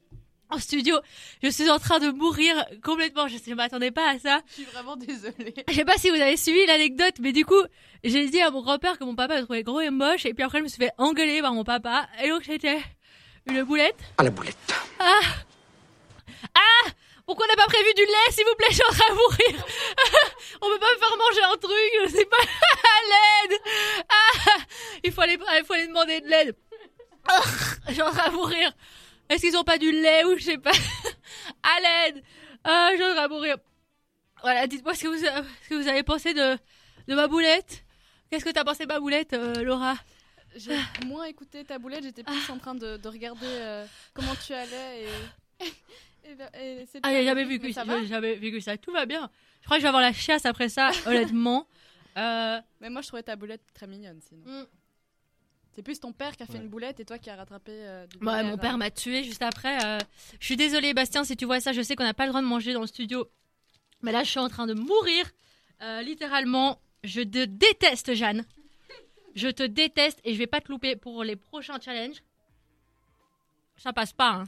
en studio. Je suis en train de mourir complètement. Je ne m'attendais pas à ça. Je suis vraiment désolée. Je sais pas si vous avez suivi l'anecdote, mais du coup, j'ai dit à mon grand-père que mon papa me trouvait gros et moche, et puis après je me suis fait engueuler par mon papa, et donc j'étais une boulette. à la boulette. Pourquoi on n'a pas prévu du lait, s'il vous plaît, je suis en train de mourir. on peut pas me faire manger un truc, je sais pas, à l'aide. Ah, il faut aller, il faut aller demander de l'aide. Ah, je suis en train de mourir. Est-ce qu'ils ont pas du lait ou je sais pas, à l'aide. Ah, train de mourir. Voilà, dites-moi ce que vous, ce que vous avez pensé de, de ma boulette. Qu'est-ce que t'as pensé de ma boulette, euh, Laura? J'ai moins écouté ta boulette, j'étais plus en train de, de regarder euh, comment tu allais et. et, et c'est Ah, j'ai jamais vu Mais que ça va j'ai jamais ça. Tout va bien. Je crois que je vais avoir la chiasse après ça, honnêtement. Euh, Mais moi, je trouvais ta boulette très mignonne sinon. Mm. C'est plus ton père qui a fait Ouais. une boulette et toi qui as rattrapé. euh, du Ouais, mon père m'a tué juste après. euh, Je suis désolée, Bastien, si tu vois ça. Je sais qu'on n'a pas le droit de manger dans le studio. Mais là, je suis en train de mourir. Euh, littéralement, je te déteste, Jeanne. Je te déteste et je vais pas te louper pour les prochains challenges. Ça passe pas, hein.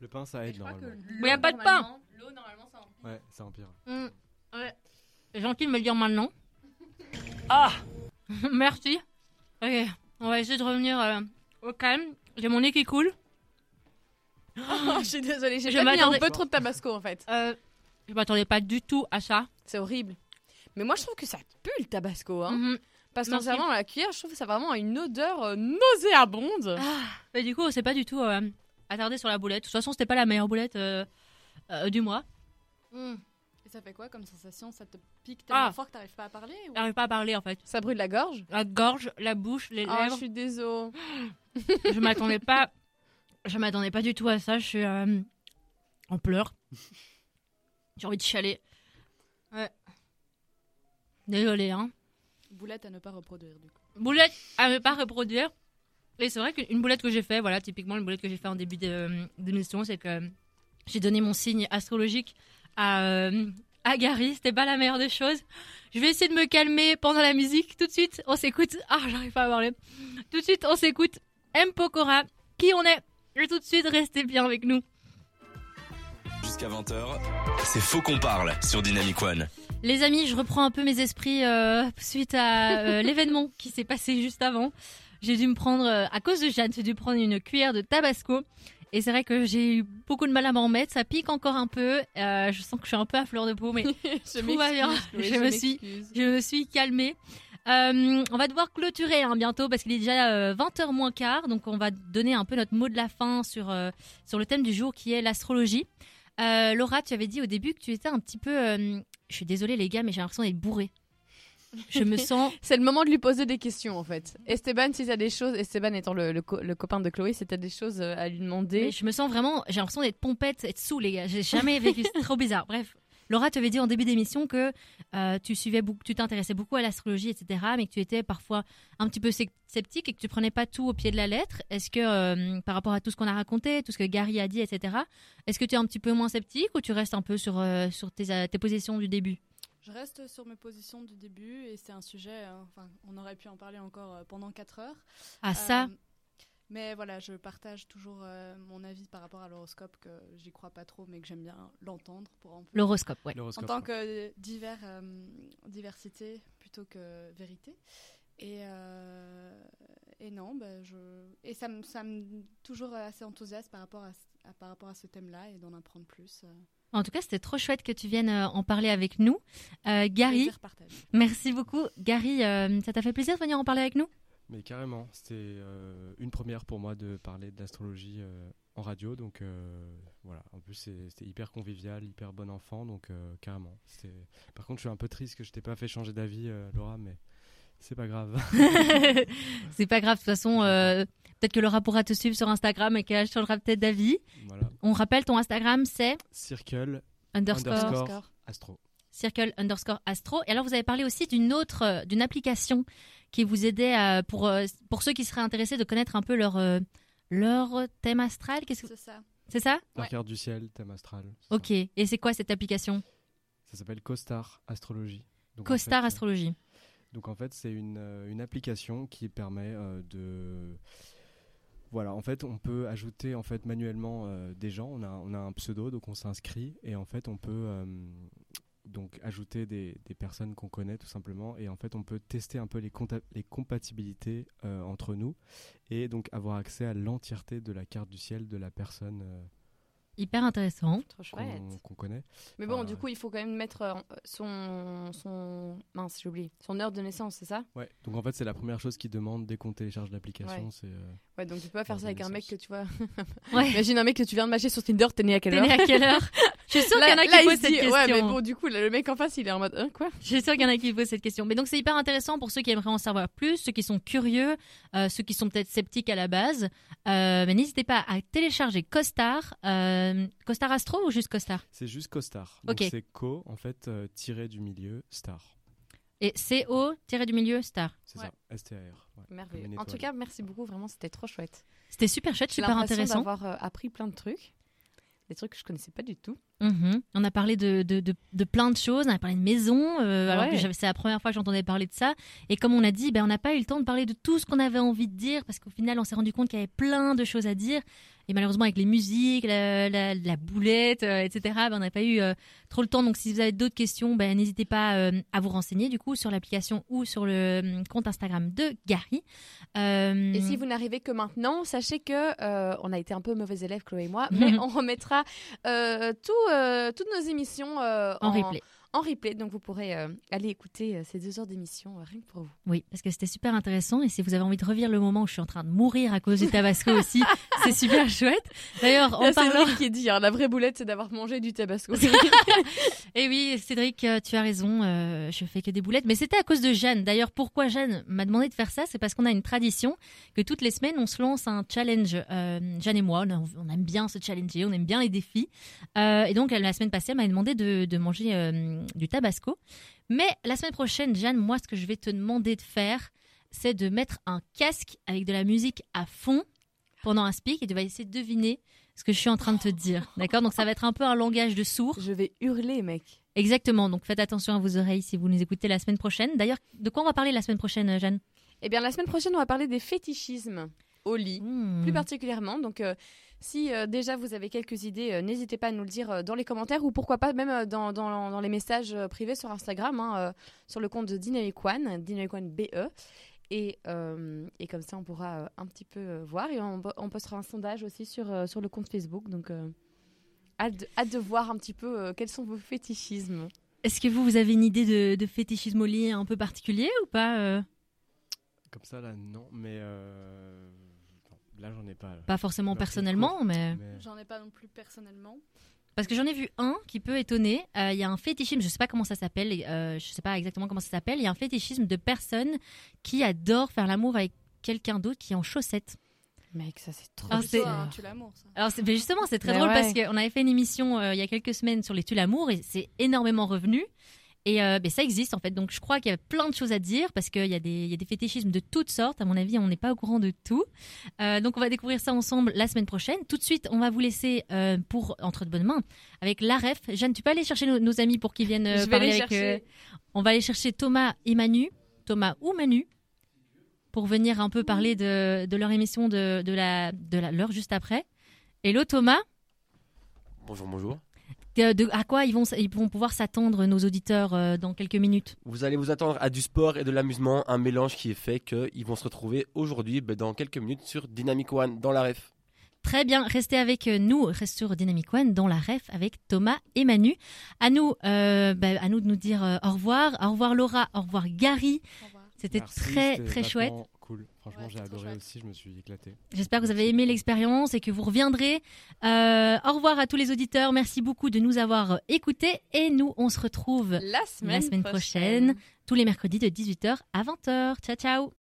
Le pain, ça aide normalement. Mais y a pas de pain. L'eau, normalement, ça Ouais, ça empire. Mm, ouais. Gentil de me le dire maintenant. Ah Merci. Ok, on va essayer de revenir euh, au calme. J'ai mon nez qui coule. Oh, je suis désolée, j'ai Je mis un m'attendais- peu trop de tabasco en fait. Euh, je m'attendais pas du tout à ça. C'est horrible. Mais moi, je trouve que ça pue le tabasco. Hein. Mhm. Parce qu'en Merci. servant à la cuillère, je trouve que ça a vraiment une odeur euh, nauséabonde. Ah, mais du coup, on s'est pas du tout euh, attardé sur la boulette. De toute façon, c'était pas la meilleure boulette euh, euh, du mois. Et ça fait quoi comme sensation? Ça te pique tellement Ah. fort que t'arrives pas à parler ou... J'arrive pas à parler en fait. Ça brûle la gorge? La gorge, la bouche, les Ah, je lèvres. suis désolée. je m'attendais pas. Je m'attendais pas du tout à ça. Je suis euh, en pleurs. J'ai envie de chialer. Ouais. Désolée, hein. Boulette à ne pas reproduire du coup. Boulette à ne pas reproduire. Et c'est vrai qu'une boulette que j'ai fait, voilà, typiquement une boulette que j'ai fait en début de- d'émission, c'est que j'ai donné mon signe astrologique à, euh, à Gary. C'était pas la meilleure des choses. Je vais essayer de me calmer pendant la musique. Tout de suite, on s'écoute. Ah, j'arrive pas à parler. Tout de suite, on s'écoute M. Pokora. Qui on est? Et tout de suite, restez bien avec nous. Jusqu'à 20h, c'est Faux qu'on parle sur Dynamic One. Les amis, je reprends un peu mes esprits euh, suite à euh, l'événement qui s'est passé juste avant. J'ai dû me prendre, euh, à cause de Jeanne, j'ai dû prendre une cuillère de tabasco. Et c'est vrai que j'ai eu beaucoup de mal à m'en remettre. Ça pique encore un peu. Euh, je sens que je suis un peu à fleur de peau, mais je Tout va bien. Je me suis- m'excuse. je me suis calmée. Euh, on va devoir clôturer hein, bientôt parce qu'il est déjà euh, 20h moins quart. Donc on va donner un peu notre mot de la fin sur, euh, sur le thème du jour qui est l'astrologie. Euh, Laura, tu avais dit au début que tu étais un petit peu... euh, je suis désolée les gars, mais j'ai l'impression d'être bourrée. Je me sens... C'est le moment de lui poser des questions en fait. Esteban, si t'as des choses, Esteban étant le, le co- le copain de Chloé, si t'as des choses euh, à lui Mais demander. je me sens vraiment, j'ai l'impression d'être pompette, être sous les gars. J'ai jamais vécu, c'est trop bizarre. Bref, Laura, tu avais dit en début d'émission que euh, tu suivais, beaucoup, tu t'intéressais beaucoup à l'astrologie, etc., mais que tu étais parfois un petit peu sceptique et que tu prenais pas tout au pied de la lettre. Est-ce que euh, par rapport à tout ce qu'on a raconté, tout ce que Gary a dit, etc., est-ce que tu es un petit peu moins sceptique ou tu restes un peu sur euh, sur tes, tes positions du début? Je reste sur mes positions du début et c'est un sujet, euh, enfin, on aurait pu en parler encore euh, pendant 4 heures. Ah ça, Euh, mais voilà, je partage toujours euh, mon avis par rapport à l'horoscope, que j'y crois pas trop, mais que j'aime bien l'entendre pour en, l'horoscope, ouais. en tant que divers, euh, diversité plutôt que vérité. Et, euh, et non, bah, je, et ça me, ça me toujours assez enthousiaste par rapport à- par rapport à ce thème-là et d'en apprendre plus. En tout cas, c'était trop chouette que tu viennes euh, en parler avec nous. Euh, Gary, merci beaucoup. Gary, euh, ça t'a fait plaisir de venir en parler avec nous? Mais carrément, c'était euh, une première pour moi de parler de l'astrologie euh, en radio. Donc euh, voilà, en plus c'était hyper convivial, hyper bon enfant. Donc euh, carrément. c'était- Par contre, je suis un peu triste que je t'ai pas fait changer d'avis, euh, Laura, mais c'est pas grave. c'est pas grave, de toute façon, euh, peut-être que Laura pourra te suivre sur Instagram et qu'elle changera peut-être d'avis. voilà. On rappelle, ton Instagram, c'est Circle underscore, Underscore. Astro. circle underscore astro. Et alors, vous avez parlé aussi d'une autre, euh, d'une application qui vous aidait à- pour, euh, pour ceux qui seraient intéressés de connaître un peu leur, leur thème astral. Qu'est-ce que... C'est ça. C'est ça La Ouais. carte du ciel, thème astral. ça. Ok. Et c'est quoi cette application? Ça s'appelle CoStar Astrologie. Donc, en CoStar fait, euh, Astrologie. Donc en fait, c'est une, euh, une application qui permet euh, de voilà, en fait, on peut ajouter en fait manuellement euh, des gens. On a, on a un pseudo, donc on s'inscrit et en fait, on peut donc ajouter des, des personnes qu'on connaît tout simplement. Et en fait, on peut tester un peu les, les compatibilités entre nous et donc avoir accès à l'entièreté de la carte du ciel de la personne Hyper intéressant. Trop chouette. qu'on qu'on connaît. Mais bon, du ouais. coup, il faut quand même mettre euh, son, son... Mince, j'ai oublié. Son heure de naissance, c'est ça? Ouais. Donc en fait, c'est la première chose qu'ils demandent dès qu'on télécharge l'application. Ouais. C'est euh, Ouais, donc tu peux pas faire ça avec un mec que tu vois. Ouais. Imagine un mec que tu viens de matcher sur Tinder, t'es né à quelle T'es heure né à quelle heure? Je suis sûre qu'il y en a qui posent se cette question. ouais, mais bon, du coup, là, le mec en face, il est en mode, hein, quoi? Je suis sûre qu'il y en a qui posent cette question. Mais donc c'est hyper intéressant pour ceux qui aimeraient en savoir plus, ceux qui sont curieux, euh, ceux qui sont peut-être sceptiques à la base. Euh, mais n'hésitez pas à télécharger Costar. Euh, Costar Astro ou juste Costar C'est juste Costar. Donc Ok. c'est co, en fait, euh, tiré du milieu, star. Et CO tiré du milieu Star. C'est Ouais. ça, S-T-A-R. ouais, Merveilleux. En tout cas, merci beaucoup, vraiment, c'était trop chouette. C'était super chouette, J'ai super l'impression intéressant. d'avoir euh, appris plein de trucs. Des trucs que je connaissais pas du tout. Mhm. On a parlé de, de, de, de plein de choses, on a parlé de maison, euh, alors que c'est la première fois que j'entendais parler de ça. Et comme on a dit, ben, on n'a pas eu le temps de parler de tout ce qu'on avait envie de dire, parce qu'au final, on s'est rendu compte qu'il y avait plein de choses à dire. Et malheureusement, avec les musiques, la, la, la boulette, euh, etc., ben, on n'a pas eu euh, trop le temps. Donc si vous avez d'autres questions, ben, n'hésitez pas à vous renseigner du coup sur l'application ou sur le euh, compte Instagram de Gary. Et si vous n'arrivez que maintenant, sachez que on a été un peu mauvais élèves, Chloé et moi, mais on remettra tout, toutes nos émissions euh, en replay. En replay. Donc vous pourrez euh, aller écouter euh, ces deux heures d'émission euh, rien que pour vous. Oui, parce que c'était super intéressant. Et si vous avez envie de revivre le moment où je suis en train de mourir à cause du tabasco aussi, c'est super chouette. D'ailleurs, en parlant. Cédric qui dit, hein, la vraie boulette, c'est d'avoir mangé du tabasco. Et oui, Cédric, tu as raison. je fais que des boulettes. Mais c'était à cause de Jeanne. D'ailleurs, pourquoi Jeanne m'a demandé de faire ça C'est parce qu'on a une tradition que toutes les semaines, on se lance un challenge. Jeanne et moi, on, on aime bien se challenger, on aime bien les défis. Et donc, la semaine passée, elle m'a demandé de, de manger du tabasco. Mais la semaine prochaine, Jeanne, moi, ce que je vais te demander de faire, c'est de mettre un casque avec de la musique à fond pendant un speak et tu vas essayer de deviner ce que je suis en train de te dire. D'accord? Donc, ça va être un peu un langage de sourd. je vais hurler, mec. Exactement, donc faites attention à vos oreilles si vous nous écoutez la semaine prochaine. D'ailleurs, de quoi on va parler la semaine prochaine, Jeanne? Eh bien, la semaine prochaine, on va parler des fétichismes au lit. Hmm. plus particulièrement. Donc, euh, si euh, déjà vous avez quelques idées, euh, n'hésitez pas à nous le dire euh, dans les commentaires ou pourquoi pas même euh, dans, dans- dans les messages euh, privés sur Instagram, hein, euh, sur le compte de Dynamic One, Dynamic One BE. Et, euh, et comme ça, on pourra euh, un petit peu euh, voir. Et on, on postera un sondage aussi sur, euh, sur le compte Facebook. Donc, euh, hâte, de, hâte de voir un petit peu euh, quels sont vos fétichismes. Est-ce que vous, vous avez une idée de, de fétichisme au lit un peu particulier ou pas euh? Comme ça, là, non, mais. Là, j'en ai pas. là. Pas forcément Alors, personnellement, mais... Mais- J'en ai pas non plus personnellement. Parce que j'en ai vu un qui peut étonner. Euh, Il y a un fétichisme, je sais pas comment ça s'appelle, euh, je sais pas exactement comment ça s'appelle. Il y a un fétichisme de personnes qui adorent faire l'amour avec quelqu'un d'autre qui est en chaussettes. Mec, ça c'est trop Ah, Plutôt c'est- un tue l'amour, ça. Alors c'est- mais justement, c'est très Mais drôle ouais. parce qu'on avait fait une émission euh, il y a quelques semaines sur les tue l'amour et c'est énormément revenu. Et euh, ben, ça existe en fait. Donc je crois qu'il y a plein de choses à dire parce qu'il y, a des- il y a des fétichismes de toutes sortes. À mon avis, on n'est pas au courant de tout. Euh, donc on va découvrir ça ensemble la semaine prochaine. Tout de suite, on va vous laisser euh, pour entre de bonnes mains avec la ref. Jeanne, tu peux aller chercher nos, nos amis pour qu'ils viennent euh, Je vais parler avec. on va aller chercher Thomas et Manu, Thomas ou Manu, pour venir un peu parler de, de leur émission de, de la de la l'heure juste après. Hello Thomas. Bonjour, bonjour. De, de- à quoi ils vont, ils vont pouvoir s'attendre, nos auditeurs, euh, dans quelques minutes? Vous allez vous attendre à du sport et de l'amusement, un mélange qui est fait qu'ils vont se retrouver aujourd'hui, ben, dans quelques minutes, sur Dynamic One, dans la ref. Très bien, restez avec nous, restez sur Dynamic One dans la ref avec Thomas et Manu. À nous, euh, bah, à nous de nous dire euh, au revoir. Au revoir Laura, au revoir Gary. Au revoir. C'était très très chouette. Cool. Franchement, Ouais, j'ai adoré aussi. Je me suis éclaté. J'espère que vous avez aimé l'expérience et que vous reviendrez. Euh, au revoir à tous les auditeurs. Merci beaucoup de nous avoir écoutés et nous, on se retrouve La semaine, semaine prochaine. tous les mercredis de 18h à 20h. Ciao ciao